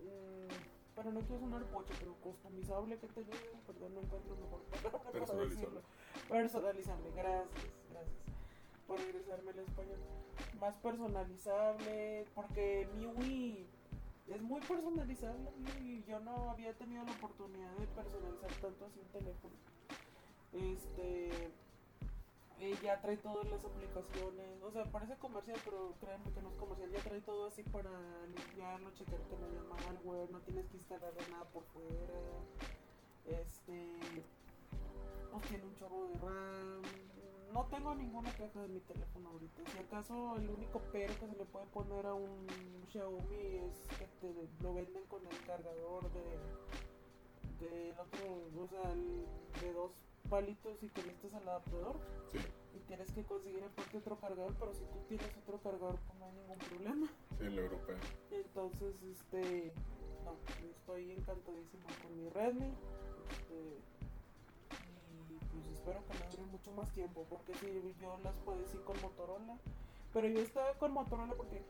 mm, pero no quiero sonar pocho, pero customizable que he tenido. Perdón, no encuentro mejor palabra para decirlo. Personalizable, gracias, gracias por regresarme al español. Más personalizable, porque mi Wii es muy personalizable y yo no había tenido la oportunidad de personalizar tanto así un teléfono. Este eh, ya trae todas las aplicaciones, o sea, parece comercial, pero créanme que no es comercial, ya trae todo así para limpiarlo, checar que no haya malware, no tienes que instalar nada por fuera. Este pues tiene un chorro de RAM, no tengo ninguna queja de mi teléfono ahorita. Si acaso el único pero que se le puede poner a un Xiaomi es que te lo venden con el cargador de, de otro, o sea, de dos palitos y conectas al adaptador. Sí. Y tienes que conseguir aparte otro cargador, pero si tú tienes otro cargador, pues no hay ningún problema. Sí, el europeo. Entonces, este, no, estoy encantadísimo con mi Redmi. Este, espero que me dure mucho más tiempo, porque si yo las puedo decir con Motorola, pero yo estaba con Motorola porque,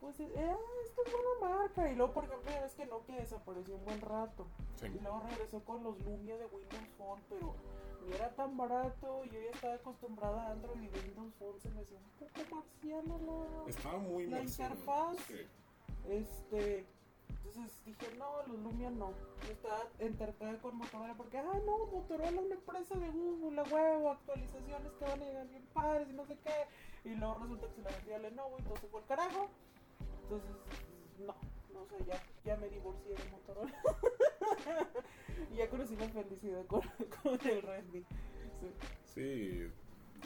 pues, eh, esta es buena marca, y luego, por ejemplo, ya ves que Nokia desapareció un buen rato, y luego regresó con los Lumia de Windows Phone, pero ni era tan barato, yo ya estaba acostumbrada a Android y Windows Phone se me hacía un poco marciano la, Estaba muy la interfaz. Este entonces dije, no, los Lumia no. Yo estaba entertada con Motorola porque, ah, no, Motorola, una empresa de Google, la huevo, actualizaciones que van a llegar bien padres y no sé qué. Y luego resulta que se la vendía a Lenovo, entonces fue el carajo. Entonces, no, no sé, ya, ya me divorcié de Motorola. *laughs* y ya conocí la felicidad con, *laughs* con el Redmi. Sí. sí.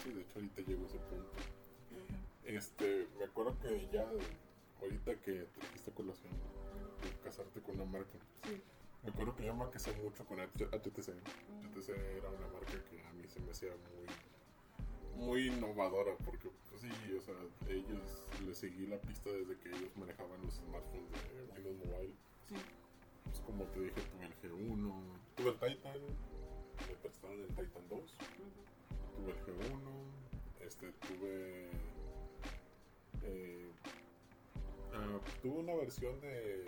sí, de hecho ahorita llego a ese punto. Este, me acuerdo que ya ahorita que trajiste colación casarte con una marca. Sí. Me acuerdo que yo me casé mucho con HTC. HTC era una marca que a mí se me hacía muy, muy innovadora porque, pues sí, o sea, ellos les seguí la pista desde que ellos manejaban los smartphones de Windows Mobile. Sí. Pues como te dije, tuve el G1, tuve el Titan, me prestaron el Titan 2, tuve el G1, este, tuve... Eh, ah, tuve una versión de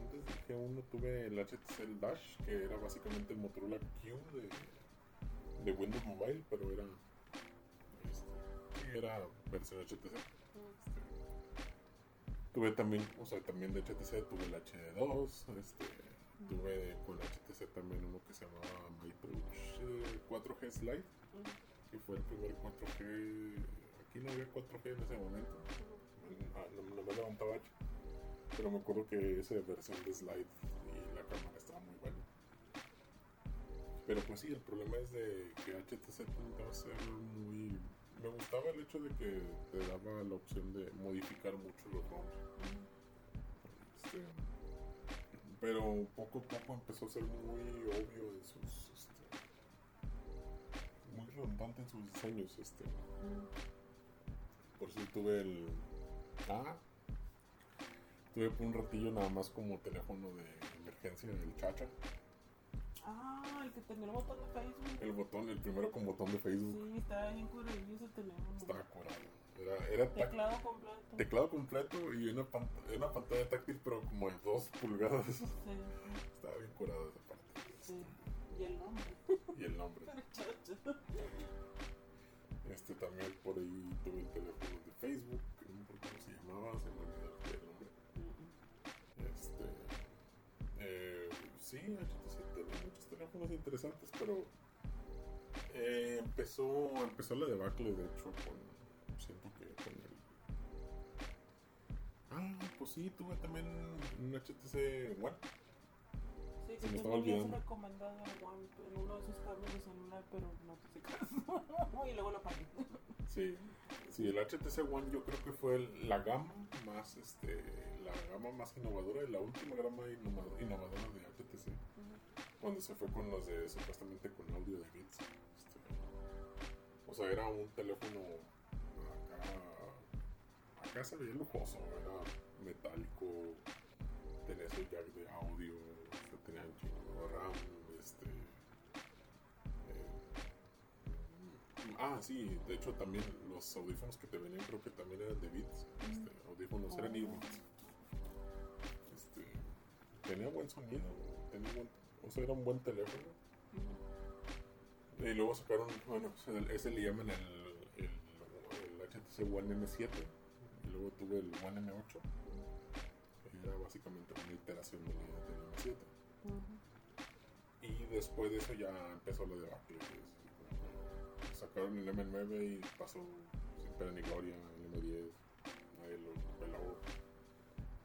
antes del G1 tuve el HTC Dash, que era básicamente el Motorola Q de, de Windows Mobile, pero era era versión HTC. Tuve también, o sea, también de HTC tuve el HD2, este, tuve con HTC también uno que se llamaba MyTouch 4G Slide, que fue el primer 4G, aquí no había 4G en ese momento, no, no me levantaba pero me acuerdo que esa versión de slide y la cámara estaba muy buena. Pero pues sí, el problema es de que HTC a ser muy... Me gustaba el hecho de que te daba la opción de modificar mucho los ROMs. Este, pero poco a poco empezó a ser muy obvio en sus... Este, muy redundante en sus diseños. Este, por eso tuve el. Ah, tuve por un ratillo nada más como teléfono de emergencia, el chacha. Ah, el que tenía el botón de Facebook. El botón, el primero con botón de Facebook. Sí, estaba bien curadillo ese teléfono. Estaba curado. Era, era Teclado completo. teclado completo y una, pant- una pantalla táctil, pero como de 2 pulgadas. Sí, Estaba bien curado esa parte. sí. Y el nombre. Y el nombre. *laughs* Este también por ahí tuve el teléfono de Facebook, no me acuerdo cómo se llamaba, se me olvidó el nombre. Este, eh, sí, HTC teléfonos interesantes, pero eh, empezó, empezó la debacle, de hecho, con, siento que con el... Ah, pues sí, tuve también un HTC One. Sí, Se me que estaba me habías olvidando. recomendado One en uno de esos cambios de celular, pero no te hice caso. *laughs* y luego lo apagué. Sí, sí, el HTC One yo creo que fue la gama más, este, la gama más innovadora, la última gama innova- innovadora de HTC, cuando se fue con los de, supuestamente con audio de bits. este, o sea, era un teléfono acá, acá se veía lujoso, era metálico, tenía su jack de audio, este, tenía un chingo de RAM, este... eh, Ah, sí, de hecho también los audífonos que te venían creo que también eran de Beats. Este, audífonos eran Oh. earbuds. Este, tenía buen sonido, tenía buen, o sea, era un buen teléfono. Y luego sacaron, bueno, pues, el- ese le llaman el, el, el HTC One M7. Y luego tuve el One M8. que Era básicamente una iteración del, del M7. Y después de eso ya empezó es como que Sacaron el M9 y pasó sin pena ni gloria el M10. Nadie lo peló.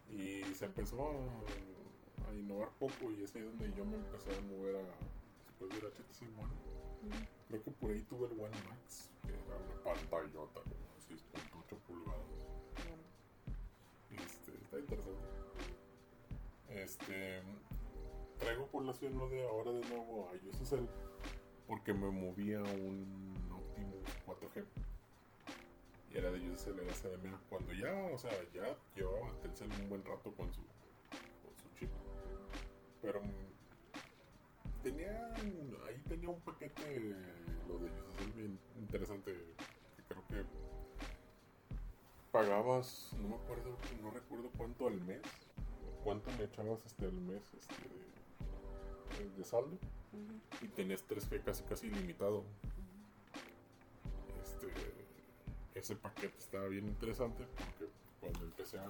Y se empezó a innovar poco y es ahí donde yo me empecé a mover a, después del HTC One. Creo que por ahí tuve el One Max, que era una pantallota como 6.8 pulgadas. Este, está interesante. Este, traigo por la ciudad lo de ahora de nuevo a USSL porque me movía un Optimus 4G y era de USSL era CDMA cuando ya, o sea, ya llevaba Telcel un buen rato con su, pero mm, tenía ahí tenía un paquete lo de bien interesante que creo que pagabas no me acuerdo no recuerdo cuánto al mes cuánto me echabas este al mes este de, de saldo y tenías 3G casi casi ilimitado. Este ese paquete estaba bien interesante porque cuando empecé a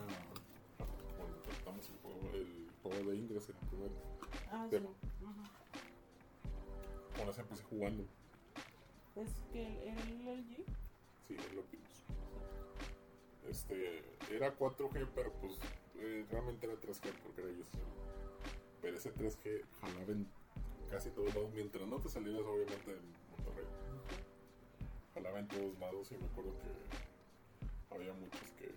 cuando tratamos el de Ingress el primer Ah, sí. Ujú. con ese empecé jugando. Es que el, el LG. sí el Optimus este era 4G pero pues eh, realmente era 3G porque era USSL pero ese 3G jalaba en casi todos lados. Mientras no te salieras obviamente en Monterrey. Jalaba en todos lados y me acuerdo que había muchos que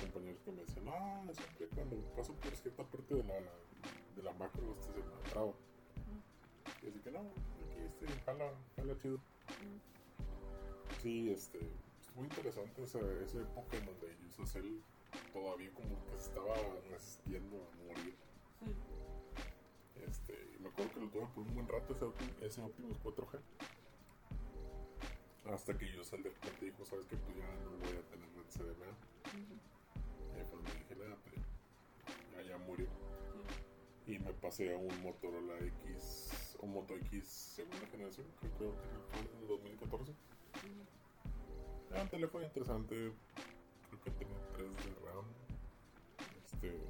compañeros que me decían ah siempre cuando paso por cierta parte de la de la macro este se me traba y así que no aquí este jala jala chido sí este estuvo interesante esa, esa época en donde USSL todavía como que se estaba resistiendo a morir. Sí. este, y me acuerdo que lo tuve por un buen rato ese, ese Optimus 4G. Hasta que yo salí de repente dijo, sabes que pues ya no voy a tener red CDMA. Ahí fue donde dije, nada, pues ya, ya murió. Y me pasé a un Motorola X, o Moto X segunda generación, creo que fue en el 2014. Era un teléfono interesante, creo que tenía 3 de RAM. Este,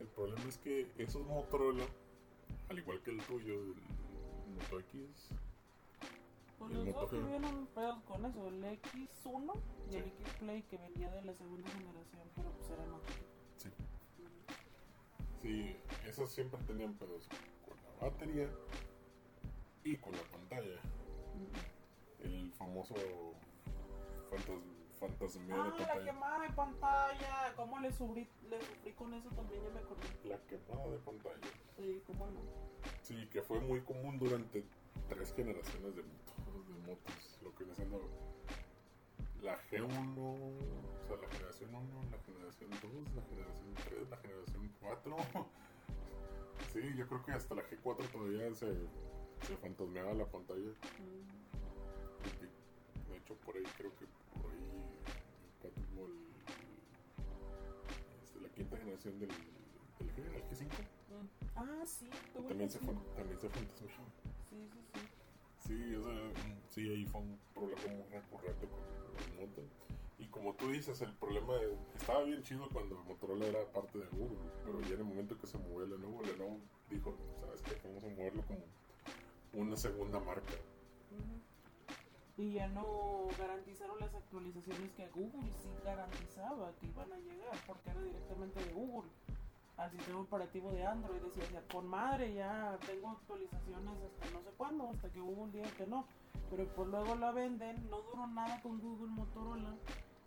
el problema es que esos Motorola, al igual que el tuyo, el Moto X, Pues El los tuvieron pedos con eso, el X1 y el Sí. X Play que venía de la segunda generación, pero pues era más sí. Sí, esos siempre tenían pedos con la batería y con la pantalla. El famoso fantas fantasmía de Ah, la pantalla. quemada de pantalla. ¿Cómo le sufrí, le sufrí con eso también? Ya me acordé. La quemada de pantalla. Sí, cómo no. Sí, que fue muy común durante tres generaciones de moto. Motos. Lo que viene siendo la G1, o sea, la generación 1, la generación 2, la generación 3, la generación 4. *laughs* sí, yo creo que hasta la G4 todavía se, se fantasmeaba la pantalla. De hecho, por ahí creo que por ahí el, este, la quinta generación del, del G, el G5. Ah, sí, También se, G5. fan- también se fantasmeaba. Sí, sí, sí. Sí, sea, sí, ahí fue un problema muy recurrente con el Moto. Y como tú dices, el problema estaba bien chido cuando Motorola era parte de Google, pero ya en el momento que se movió Lenovo, Lenovo dijo, ¿sabes qué? Vamos a moverlo como una segunda marca. Y ya no garantizaron las actualizaciones que Google sí garantizaba que iban a llegar, porque era directamente de Google al sistema operativo de Android. Decía, ya, con madre, ya tengo actualizaciones hasta no sé cuándo, hasta que Google diga que no. Pero pues luego la venden, no duró nada con Google Motorola.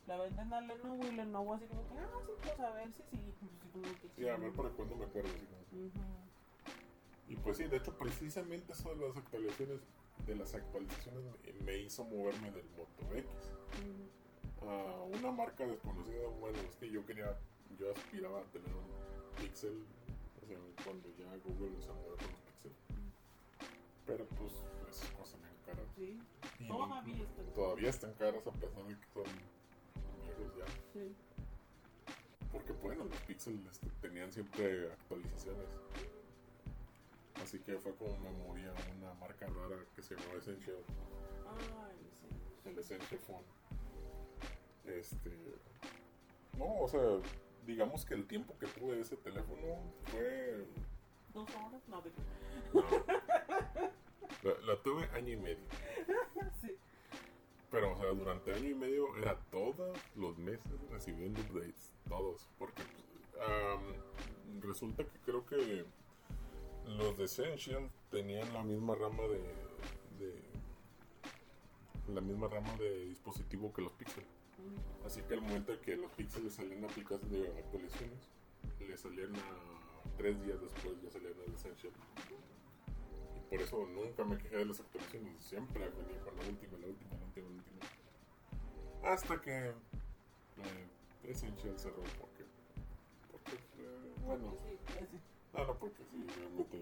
La venden a Lenovo y Lenovo así como que, ah, sí, pues a ver si sí. Pues, así como que Sí, a ver para cuándo me acuerdo. así como- Ujú. Y pues sí, de hecho, precisamente eso de las actualizaciones, de las actualizaciones me, me hizo moverme del Moto X. A una marca desconocida, bueno, es que yo quería, yo aspiraba a tener un Pixel, o sea, cuando ya Google se movió con los Pixel. Pero pues esas cosas me caras. Sí, Y Todavía no- están Todavía están caras a pesar de que son viejos ya. sí. Porque bueno, los Pixel este, tenían siempre actualizaciones. Así que fue como me moví a una marca rara que se llamaba Essential. Ay, sí. el Essential Phone. Este. No, o sea, digamos que el tiempo que tuve ese teléfono fue. ¿Dos horas? No, de... La, la tuve año y medio. sí. Pero, o sea, durante año y medio era todos los meses recibiendo updates. Todos. Porque am, resulta que creo que los de Essential tenían la misma rama de. de la misma rama de dispositivo que los Pixel. Así que al momento que los píxeles salían aplicados de actualizaciones, le salían a tres días después, ya salían al Essential. Y por eso nunca me quejé de las actualizaciones, siempre venía con la última, la última, la última, la última. Hasta que eh, Essential cerró porque, porque eh, bueno, sí. no, no, porque sí, realmente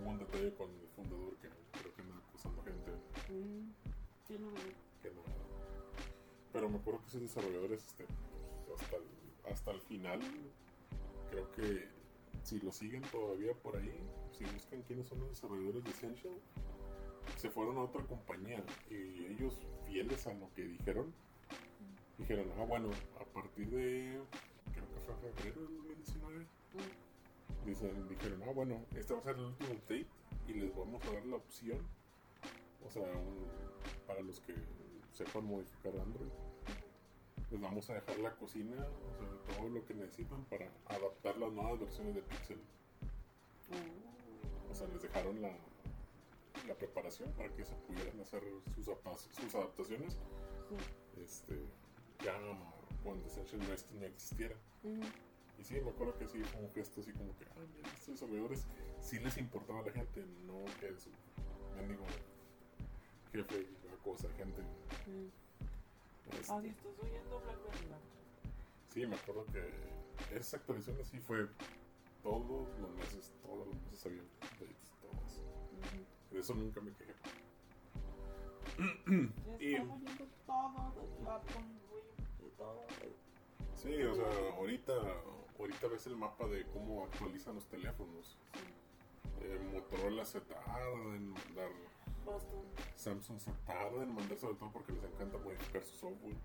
hubo un detalle con el fundador que creo que anda acusando gente Mm, no, no. que no. Pero me acuerdo que esos desarrolladores, este, hasta, el, hasta el final, creo que si lo siguen todavía por ahí, si buscan quiénes son los desarrolladores de Essential, se fueron a otra compañía y ellos, fieles a lo que dijeron, dijeron, ah, bueno, a partir de, creo que fue febrero del 2019, Mm, Dicen, dijeron, ah, bueno, este va a ser el último update y les vamos a dar la opción, o sea, para los que sepan modificar Android, les vamos a dejar la cocina, o sea, todo lo que necesitan para adaptar las nuevas versiones de Pixel. O sea, les dejaron la, la preparación para que se pudieran hacer sus, sus adaptaciones, sí. este, ya cuando Essential ex- no existiera. Y sí, me acuerdo que sí fue un gesto así como que, ay, mira, estos desarrolladores sí les importaba a la gente, no que su mendigo jefe acosa gente. mm. Este, Ah, sí, estás oyendo Blackberry sí, me acuerdo que esas actualizaciones sí fue todos los meses, todos los meses había updates, todos. Ujú. De eso nunca me quejé. Y- todo todo. Sí, o sea, ahorita, ahorita ves el mapa de cómo actualizan los teléfonos. Sí, Eh, Motorola se tarda en mandar, Samsung se tarda en mandar sobre todo porque les encanta modificar su software.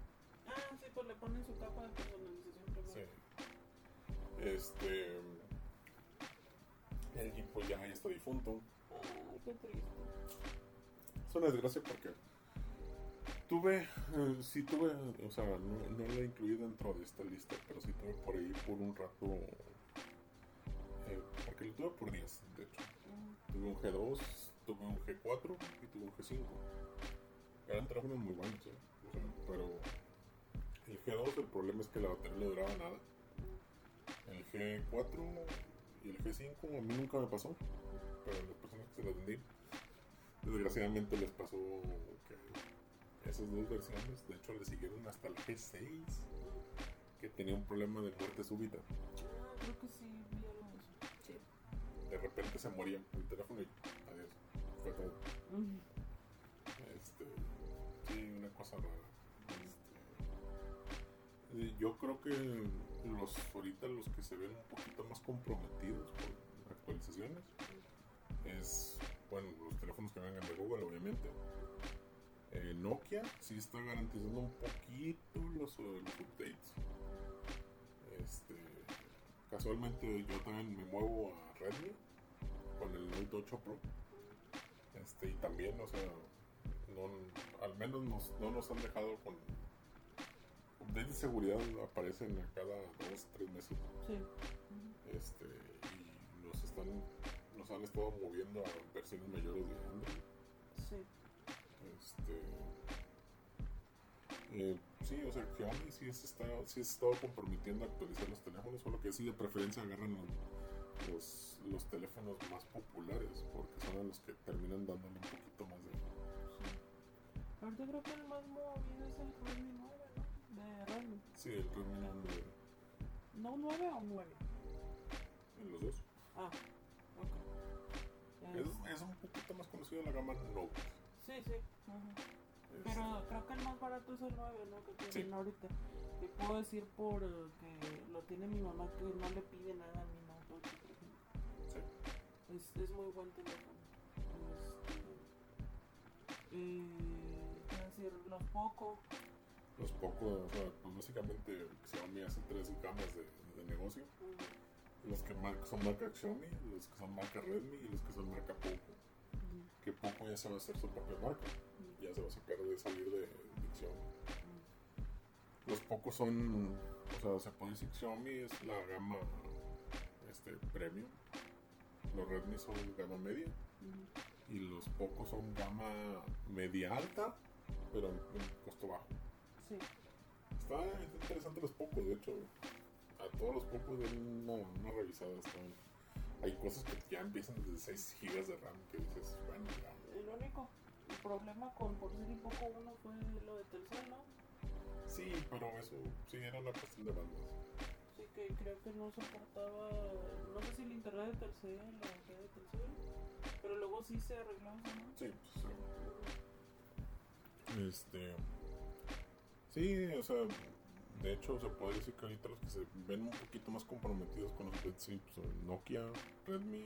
Ah, sí, pues le ponen su capa de personalización. Sí. Este. El pues ya, ya está difunto. Ay, qué triste. Es una desgracia porque tuve, eh, sí tuve, o sea, no, no la incluí dentro de esta lista, pero sí tuve por ahí por un rato, eh, porque lo tuve por días, de hecho. Tuve un G2, tuve un G4 y tuve un G5. Eran teléfonos muy buenos, ¿eh? O sea, pero el G2 el problema es que la batería no duraba nada. El G4 y el G5 a mí nunca me pasó, pero las personas que se las vendí Desgraciadamente les pasó que esas dos versiones, de hecho, le siguieron hasta la G6, que tenía un problema de muerte súbita. Ah, creo que sí, vi algo. De repente se moría el teléfono y adiós. Este, sí, una cosa rara. Este, yo creo que los ahorita los que se ven un poquito más comprometidos por actualizaciones es, bueno, los teléfonos que vengan de Google, obviamente. Eh, Nokia sí está garantizando un poquito los, los updates. Este, casualmente yo también me muevo a Redmi con el Note 8 Pro. Este, y también, o sea, no, al menos nos, no nos han dejado con updates de seguridad aparecen a cada dos tres meses Sí. Este y nos están nos han estado moviendo a versiones mayores de Android Sí. este eh, sí o sea Xiaomi sí se está sí estado comprometiendo a actualizar los teléfonos solo que sí de preferencia agarran los, los, los teléfonos más populares porque son los que terminan dándole un poquito más de sí. Ahorita creo que el más movido es el Redmi 9, ¿no? De Redmi. sí el Redmi Note ¿No 9 o 9? en los dos Ah, ok. Es, es- un poquito más conocido la gama Note Sí, sí. Pero creo que el más barato es el 9, ¿no? Que tienen Sí. ahorita. Te puedo decir por eh, que lo tiene mi mamá que no le pide nada a mi Note Es, es muy buen teléfono. Este, eh, ¿qué decir? Los Poco. los pocos, o sea, pues básicamente Xiaomi hace tres gamas de, de negocio. Los que mar- son marca Xiaomi, los que son marca Redmi y los que son marca Poco. Que Poco ya se va a hacer su propia marca, mm, ya se va a sacar de salir de, de Xiaomi. Los pocos son, o sea, se puede decir Xiaomi es la gama este, premium. Los Redmi son gama media y los pocos son gama media alta, pero en, costo bajo. Sí, Está interesante los pocos, de hecho, a todos los pocos de una, una revisada. Están, hay cosas que ya empiezan desde 6 GB de RAM que dices, bueno, ya. el único problema con por ser poco uno fue lo de Telcel, ¿no? Sí, pero eso sí era una cuestión de bandas. Sí, que creo que no soportaba, no sé si el internet de Telcel o qué de Telcel, pero luego sí se arregló. Sí, pues, sí. Este. Sí, o sea, de hecho, se puede decir que ahorita los que se ven un poquito más comprometidos con los sí, pues, Nokia, Redmi,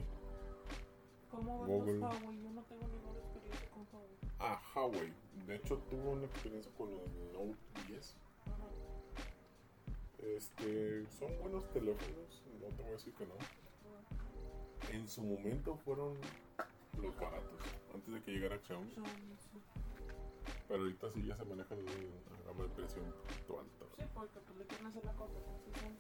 ¿Cómo Google. los Huawei? Yo no tengo ninguna experiencia con Huawei. ah, Huawei. De hecho, tuve una experiencia con el Note 10. Este, son buenos teléfonos, no te voy a decir que no. En su momento fueron los baratos, antes de que llegara Xiaomi. Pero ahorita sí ya se manejan una gama de precio un poquito alta. Sí, porque pues le hacer la competencia.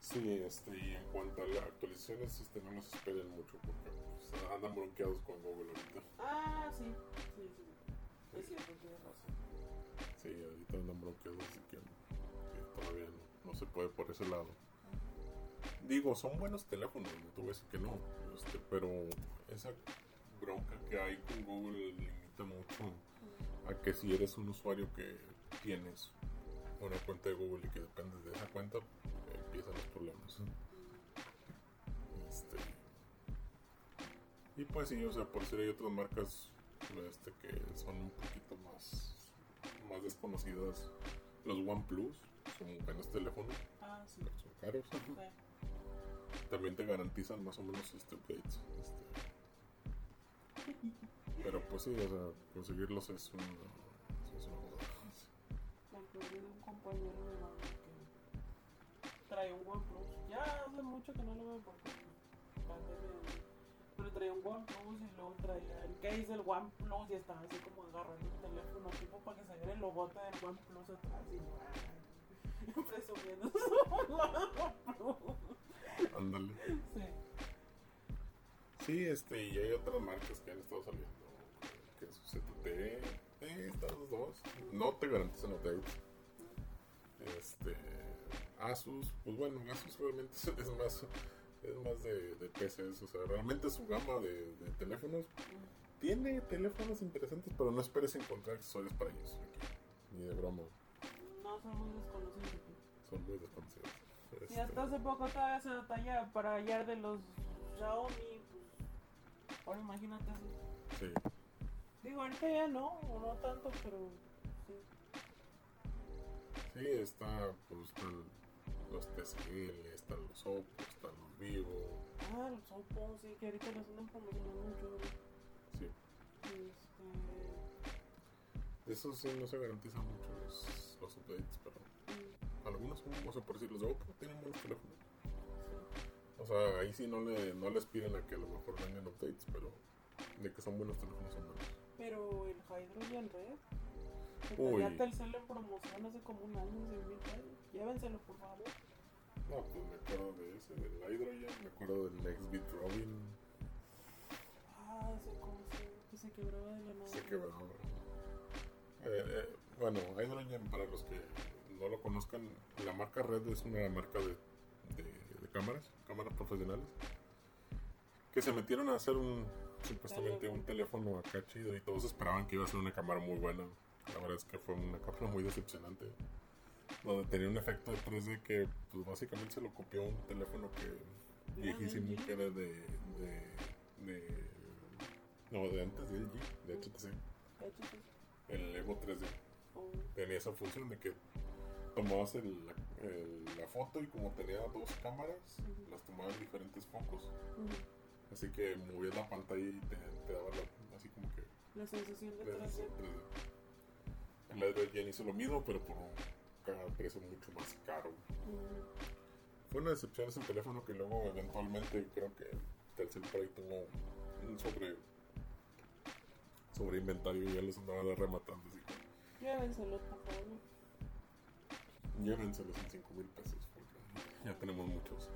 Sí, este, y en cuanto a las actualizaciones, este, no nos esperen mucho porque pues, andan bronqueados con Google ahorita. Ah, sí, sí, sí. Es cierto, tienes razón. Sí, ahorita andan bronqueados, así que, que no, se puede por ese lado. Digo, son buenos teléfonos, no te que no, este, pero esa bronca que hay con Google limita mucho a que si eres un usuario que tienes una cuenta de Google y que dependes de esa cuenta, empiezan los problemas. Este, y pues sí, o sea, por si hay otras marcas este, que son un poquito más, más desconocidas. Los OnePlus son buenos teléfonos, Ah, sí. son caros. También te garantizan más o menos este updates. Este. Pero pues sí, o sea, conseguirlos es una, es un compañero de traía un OnePlus. Ya hace mucho que no lo veo porque pandemia. Pero traía un OnePlus y luego traía el case del OnePlus y estaba así como agarrando el teléfono tipo para que se viera el logote del OnePlus atrás y ¡guau! Presumiendo su. Ándale. Sí. Sí, este, y hay otras marcas que han estado saliendo. Que es ZT, eh, estas dos. No te garantizan updates. Este, Asus, pues bueno, Asus realmente *laughs* es, más, es más de, de PCs. O sea, realmente su gama de, de teléfonos tiene teléfonos interesantes, pero no esperes encontrar accesorios para ellos. Ni de broma. No, son muy desconocidos. Son muy desconocidos. Y hasta hace poco todavía se batalla para hallar de los Xiaomi. Pues, ahora imagínate así. Sí. Digo, ahorita ya no, o no tanto, pero sí. Sí, está, pues, están los TCL, están los Oppo, están los Vivo. Ah, los Oppo, sí, que ahorita los andan promocionando mucho. Sí. Este, De esos sí no se garantizan mucho los, los updates, pero algunos, o sea, por decir, los de Oppo tienen buenos teléfonos. O sea, ahí sí no, le, no les piden a que a lo mejor vengan updates, pero de que son buenos teléfonos son buenos. Pero el Hydrogen Red, Uy. tenía Telcel en promoción hace como un año, seis mil. Llévenselo, por favor. No, pues me acuerdo de ese, del Hydrogen, me acuerdo del Nextbit Robin, Ah, ese como se, que se quebraba de la nada. se quebró. Eh, eh, bueno, Hydrogen, para los que no lo conozcan, la marca Red es una marca de, de, de cámaras, cámaras profesionales, que se metieron a hacer un, supuestamente un teléfono acá chido y todos esperaban que iba a ser una cámara muy buena. La verdad es que fue una cámara muy decepcionante. Donde tenía un efecto de 3D que pues básicamente se lo copió un teléfono que viejísimo que era de, de, de no de antes de LG, de HTC, el Evo 3D. Tenía esa función de que tomabas el- la, el- la foto y como tenía dos cámaras, las tomaba en diferentes focos. Así que movías la pantalla y te, te daba la- así como que La sensación de la 3D. sensación 3D. El Hydrogen hizo lo mismo, pero por un precio mucho más caro. Mm, Fue una decepción ese teléfono que luego eventualmente creo que Telcel por ahí tuvo un sobre sobre inventario y ya los andaban rematando así que Llévenselo, por favor. llévenselos en 5 mil pesos porque ya tenemos muchos.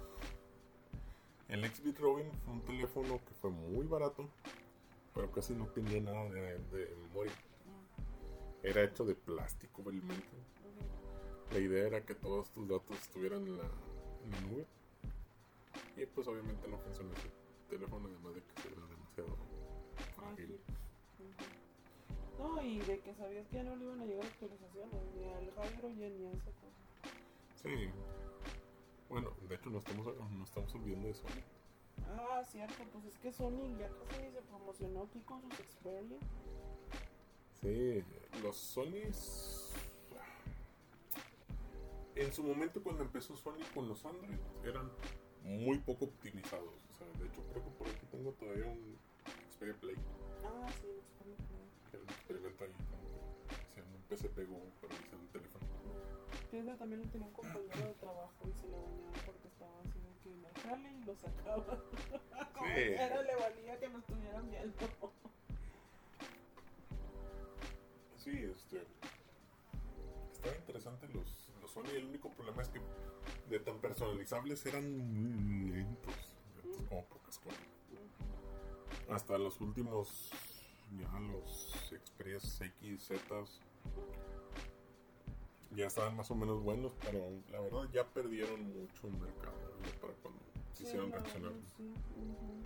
El Xbit Robin fue un teléfono que fue muy barato, pero casi no tenía nada de, de memoria. Era hecho de plástico belmente. ujú. La idea era que todos tus datos estuvieran en la, en la nube. Y pues obviamente no funcionó ese teléfono, además de que era demasiado frágil. No, y de que sabías que ya no le iban a llegar actualizaciones, ni al Hydrogen ni a esa cosa. Sí. Bueno, de hecho no estamos, no estamos olvidando de Sony. Ah, cierto, pues es que Sony ya casi se promocionó aquí con sus Xperia. Sí, los Sonys... En su momento cuando empezó Sony con los Android eran muy poco optimizados. O sea, de hecho creo que por aquí tengo todavía un Xperia Play. Ah, sí, el que era como que hicieron un PCP Go pero hicieron un teléfono. Que ese también lo tenía un compañero de trabajo y se le bañaba porque estaba de que el jale y lo sacaba. *laughs* Como Sí. quiera le valía que lo estuvieran viendo. Sí, este. Estaba interesante los, los Sony. El único problema es que de tan personalizables eran lentos. lentos como pocas cosas. Hasta los últimos. Ya los Xperia X, Z. Ya estaban más o menos buenos, pero la verdad ya perdieron mucho el mercado ya para cuando quisieron la reaccionar. sí, ujú.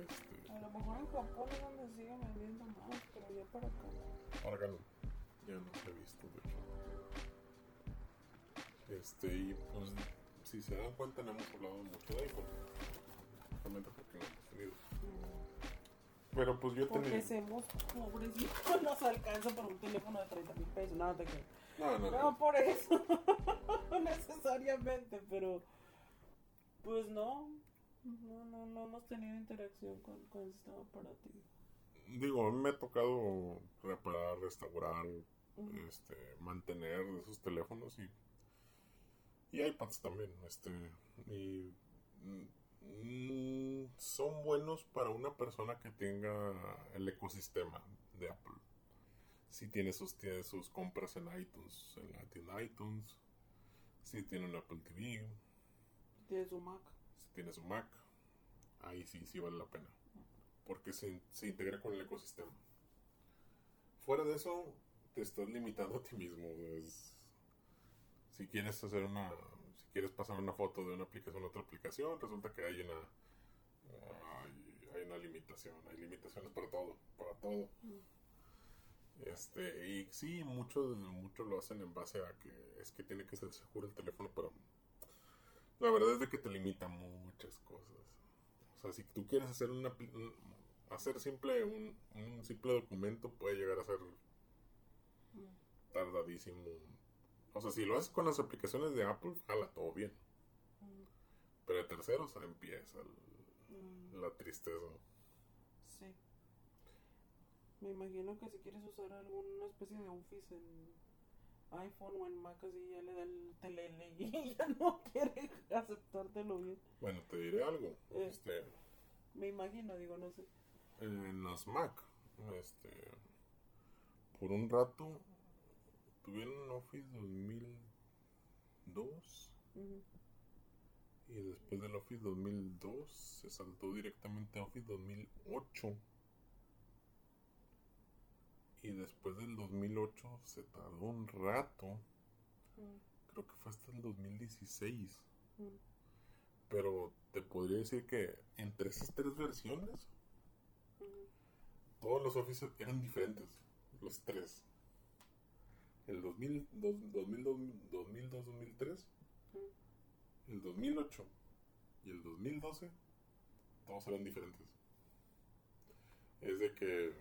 Este, A lo mejor en Japón es donde siguen vendiendo más, pero ya para acá. Ahora que no, ya no se he visto, de hecho. Este, y pues, si se dan cuenta, no hemos hablado mucho de iPhone. Justamente porque no hemos tenido. Pero pues yo Porque tenía. somos pobrecitos, *laughs* nos alcanza por un teléfono de 30 mil pesos. Nada, te creo. No, no, No no. por eso, *laughs* necesariamente, pero pues no, no, no, no hemos tenido interacción con, con el sistema operativo. Digo, a mí me ha tocado reparar, restaurar, Ujú. este, mantener esos teléfonos y. Y iPads también, este. Y. mm, son buenos para una persona que tenga el ecosistema de Apple. Si tiene sus, tiene sus compras en iTunes, en la tienda iTunes. Si tiene un Apple TV, Tiene su Mac. si tiene su Mac, ahí sí, sí vale la pena. Porque se, se integra con el ecosistema. Fuera de eso, te estás limitando a ti mismo. es- si quieres hacer una. Quieres pasar una foto de una aplicación a otra aplicación, resulta que hay una. Hay, hay una una limitación. Hay limitaciones para todo, para todo. Este, y sí, muchos mucho lo hacen en base a que es que tiene que ser seguro el teléfono, pero la verdad es de que te limita muchas cosas. O sea, si tú quieres hacer una hacer simple un, un simple documento puede llegar a ser tardadísimo. O sea, si lo haces con las aplicaciones de Apple, jala todo bien. Pero de terceros empieza la tristeza. Sí. Me imagino que si quieres usar alguna especie de Office en iPhone o en Mac, así ya le da el telele y *laughs* ya no quiere aceptártelo bien. Bueno, te diré algo. Eh. Este, Me imagino, digo, no sé. en las Mac, este, por un rato tuvieron Office 2002 Ujú. y después del Office 2002 se saltó directamente a Office 2008 y después del 2008 se tardó un rato. Mm, creo que fue hasta el 2016 mm, pero te podría decir que entre esas tres versiones todos los Office eran diferentes los tres el 2000, dos- 2002 2002 2003 el 2008 y el 2012 todos eran diferentes es de que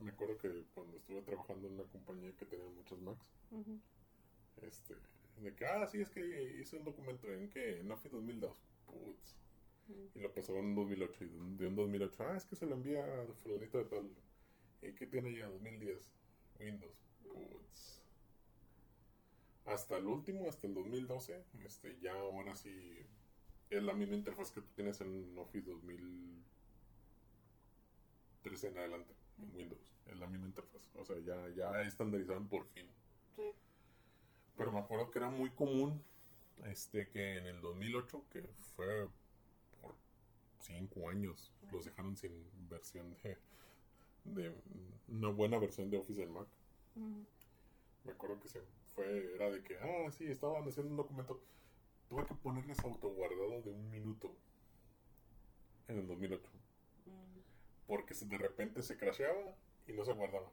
me acuerdo que cuando estuve trabajando en una compañía que tenía muchas Macs Ujú. este de que ah sí es que hice un documento en que en Office 2002 putz Ujú. y lo pasó en 2008 y de un 2008 ah es que se lo envía a fulanito de tal y que tiene ya 2010 Windows hasta el último hasta el 2012 este ya ahora sí es la misma interfaz que tú tienes en Office 2013 en adelante en Windows. Es la misma interfaz. O sea ya ya estandarizaron por fin. Sí. pero me acuerdo que era muy común este que en el 2008, que fue por cinco años, los dejaron sin versión de, de una buena versión de Office en Mac. Me acuerdo que se fue, era de que, ah, sí, estaban haciendo un documento. Tuve que ponerles autoguardado de un minuto en el 2008, Ujú. porque de repente se crasheaba y no se guardaba.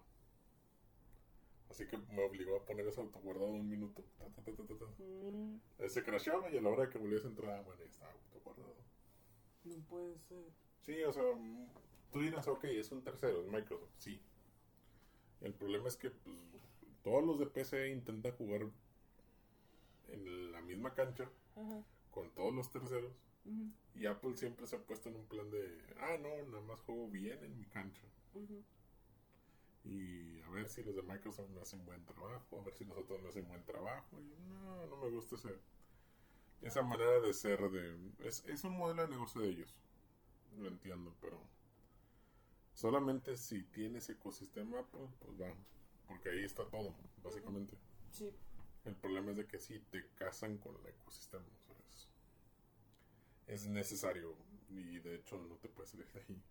Así que me obligó a poner ese autoguardado un minuto. Ta, ta, ta. Mm, Se crasheaba y a la hora que volvías a entrar, bueno, ya estaba autoguardado. No puede ser. Sí, o sea, mm, tú dirás, ok, es un tercero, es Microsoft, sí. El problema es que pues, todos los de PC intentan jugar en la misma cancha Ajá. con todos los terceros y Apple siempre se ha puesto en un plan de, ah, no, nada más juego bien en mi cancha. Y a ver si los de Microsoft me hacen buen trabajo, a ver si los otros me hacen buen trabajo. Y no, no me gusta ese, esa manera de ser. de es, es un modelo de negocio de ellos. Lo entiendo, pero solamente si tienes ecosistema, pues, pues va. Porque ahí está todo, básicamente. Sí. El problema es de que si te casan con el ecosistema. o sea, es, es necesario y de hecho no te puedes salir de ahí.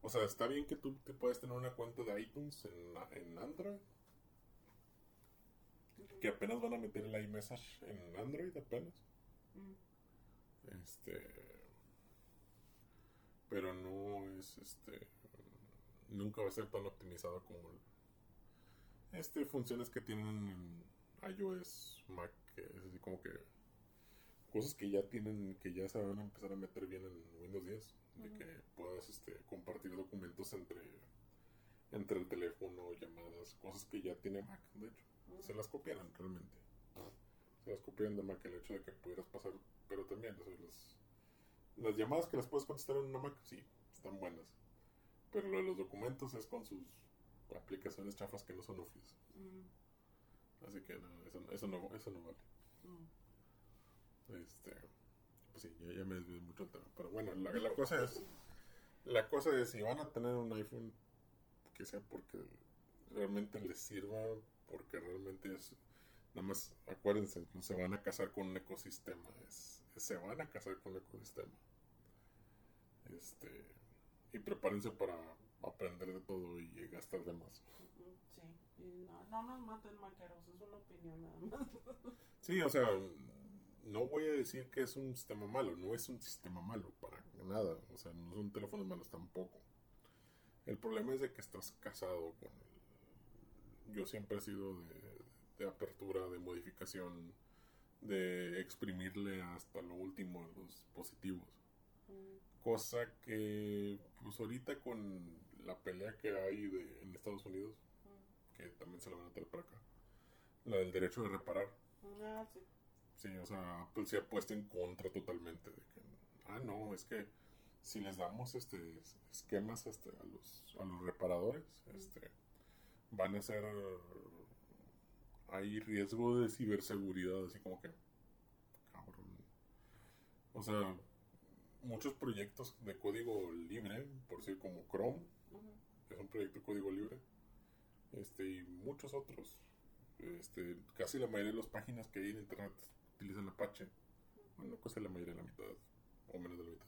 O sea, está bien que tú te puedes tener una cuenta de iTunes en, en Android. Que apenas van a meter el iMessage en Android apenas. Mm. Este. Pero no es este. Nunca va a ser tan optimizado como el- este funciones que tienen en iOS, Mac, que es así como que cosas que ya tienen, que ya se van a empezar a meter bien en Windows 10, de que puedas este, compartir documentos entre entre el teléfono, llamadas, cosas que ya tiene Mac, de hecho. Se las copiaron realmente. Se las copiaron de Mac el hecho de que pudieras pasar, pero también las, las llamadas que las puedes contestar en una Mac, sí, están buenas. Pero lo de los documentos es con sus aplicaciones chafas que no son Office. Mm. Así que no, eso, eso no, eso no vale. Mm. Este, pues sí, ya, ya me desvié mucho el tema. Pero bueno, la, la cosa es, la cosa es si van a tener un iPhone, que sea porque realmente les sirva, porque realmente es, nada más, acuérdense, no se van a casar con un ecosistema, es, se van a casar con un ecosistema. Este, y prepárense para aprender de todo y gastar de más. Sí, no, no nos maten maqueros, es una opinión nada más. *laughs* Sí, o sea, no voy a decir que es un sistema malo, no es un sistema malo para nada, o sea, no son teléfonos malos tampoco. El problema es de que estás casado con el... Yo siempre he sido de, de apertura, de modificación, de exprimirle hasta lo último a los positivos. Mm, Cosa que, pues ahorita con la pelea que hay de, en Estados Unidos, que también se la van a traer para acá, la del derecho de reparar. Ah, sí. Sí, o sea, Apple se ha puesto en contra totalmente de que, ah, no, es que si les damos este esquemas este, a los a los reparadores, este, van a ser hay riesgo de ciberseguridad, así como que, cabrón. O sea, muchos proyectos de código libre, por decir como Chrome, Ujú. es un proyecto de código libre, este, y muchos otros. Este, casi la mayoría de las páginas que hay en internet utilizan Apache. Bueno, casi la mayoría, la mitad, o menos de la mitad.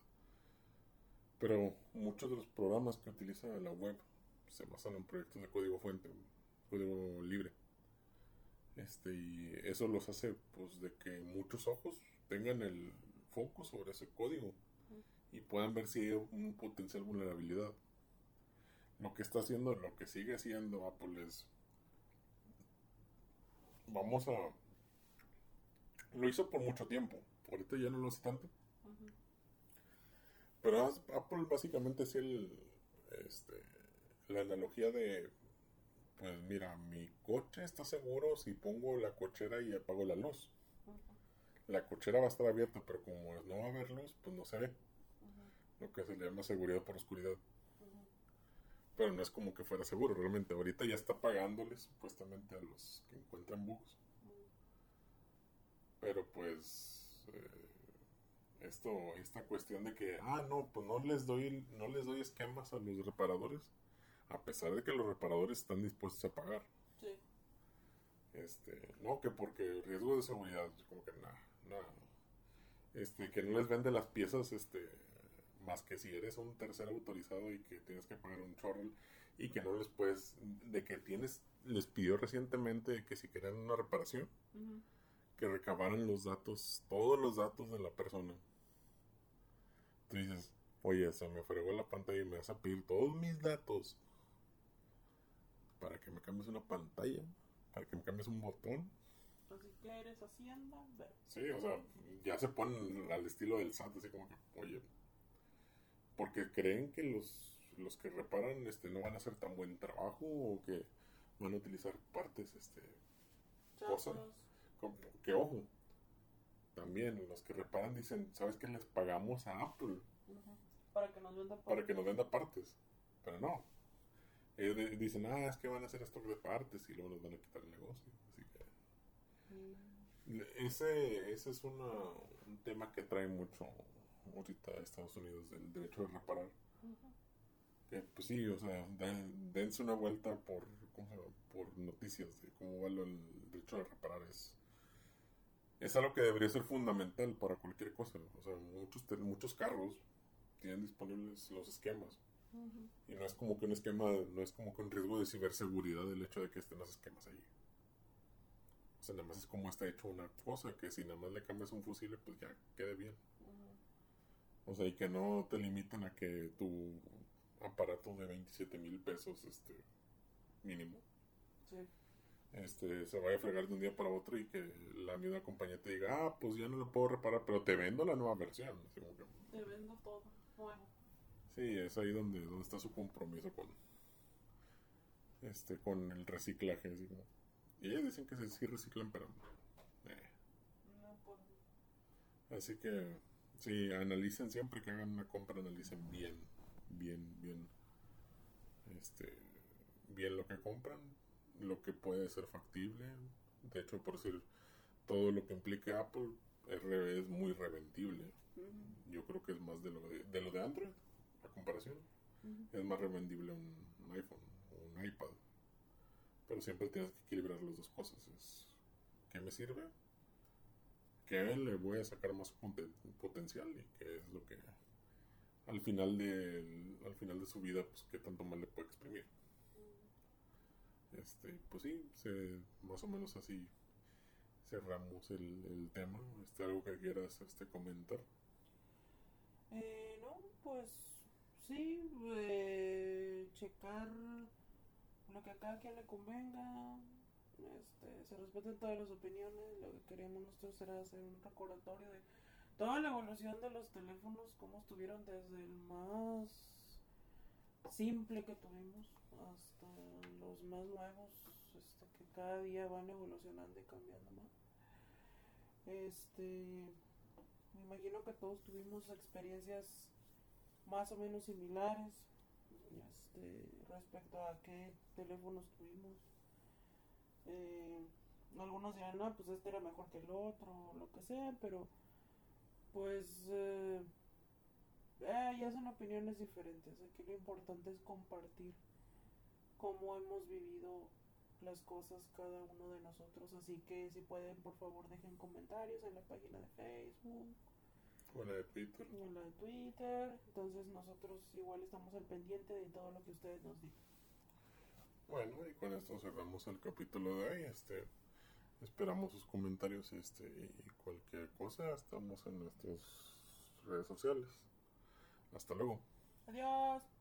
Pero muchos de los programas que utiliza la web se basan en proyectos de código fuente, código libre. Este, y eso los hace pues de que muchos ojos tengan el foco sobre ese código y puedan ver si hay un potencial vulnerabilidad. Lo que está haciendo, lo que sigue haciendo Apple es vamos a lo hizo por mucho tiempo. Ahorita ya no lo hace tanto. Pero Apple básicamente es el este la analogía de pues mira, mi coche está seguro si pongo la cochera y apago la luz. La cochera va a estar abierta, pero como no va a haber luz, pues no se ve. Lo que se le llama seguridad por oscuridad. Pero no es como que fuera seguro, realmente. Ahorita ya está pagándole supuestamente a los que encuentran bugs. Pero pues eh, esto, esta cuestión de que, ah, no, pues no les doy, no les doy esquemas a los reparadores, a pesar de que los reparadores están dispuestos a pagar. Sí. Este, no, que porque riesgo de seguridad, como que nada, nada. Este, que no les vende las piezas, este, más que si eres un tercer autorizado y que tienes que pagar un chorro y que no les puedes, de que tienes, les pidió recientemente que si querían una reparación, que recabaran los datos, todos los datos de la persona. Tú dices, oye, se me fregó la pantalla y me vas a pedir todos mis datos para que me cambies una pantalla, para que me cambies un botón. Así que eres Hacienda. Sí, o sea, ya se ponen al estilo del SAT, así como que, oye, porque creen que los, los que reparan este no van a hacer tan buen trabajo o que van a utilizar partes este Cosa. Chafas. Como- que ojo, también los que reparan dicen, ¿sabes qué? Les pagamos a Apple. Para que nos venda para que nos venda partes. Pero no. Ellos de- dicen, ah, es que van a hacer stock de partes y luego nos van a quitar el negocio. Así que Mm. ese, ese es una, un tema que trae mucho ahorita Estados Unidos, del derecho de reparar. Que pues sí, o sea, den- dense una vuelta por, ¿cómo se llama? por noticias de cómo va el derecho de reparar. Es, es algo que debería ser fundamental para cualquier cosa. O sea, muchos, muchos carros tienen disponibles los esquemas. Y no es como que un esquema, no es como que un riesgo de ciberseguridad el hecho de que estén los esquemas ahí. O sea, nada más es como está hecho una cosa, que si nada más le cambias un fusible, pues ya quede bien. O sea, y que no te limiten a que tu aparato de 27 mil pesos, este, mínimo, Sí. este, se vaya a fregar de un día para otro y que la misma compañía te diga, ah, pues ya no lo puedo reparar, pero te vendo la nueva versión. Así como que, Te vendo todo nuevo. sí, es ahí donde, donde está su compromiso con, este, con el reciclaje. Así como, y ellos dicen que sí, sí reciclan, pero... eh. No, pues, Así que, sí, analicen siempre que hagan una compra, analicen bien, bien, bien, este, bien lo que compran, lo que puede ser factible. De hecho, por decir, todo lo que implique Apple es, muy revendible. ujú. Yo creo que es más de lo de, de lo de Android, a comparación. Es más revendible un, un iPhone o un iPad. Pero siempre tienes que equilibrar las dos cosas. Es, ¿Qué me sirve? ¿Qué le voy a sacar más poten- potencial? Y qué es lo que al final de, al final de su vida, pues qué tanto más le puede exprimir. Este, pues sí, se, más o menos así cerramos el, el tema. Este, ¿Algo que quieras este, comentar? Eh, no, pues sí, eh, checar lo que a cada quien le convenga. Este, se respeten todas las opiniones. Lo que queríamos nosotros era hacer un recordatorio de toda la evolución de los teléfonos, cómo estuvieron desde el más simple que tuvimos hasta los más nuevos, este, que cada día van evolucionando y cambiando más. Este, me imagino que todos tuvimos experiencias más o menos similares este, respecto a qué teléfonos tuvimos. Eh, algunos dirán, no, pues este era mejor que el otro, o lo que sea, pero pues eh, eh, ya son opiniones diferentes. Aquí lo importante es compartir cómo hemos vivido las cosas cada uno de nosotros. Así que si pueden, por favor, dejen comentarios en la página de Facebook. O en la de Twitter. O la de Twitter. Entonces nosotros igual estamos al pendiente de todo lo que ustedes nos digan. Bueno, y con esto cerramos el capítulo de hoy. Este, esperamos sus comentarios este, y cualquier cosa. Estamos en nuestras redes sociales. Hasta luego. Adiós.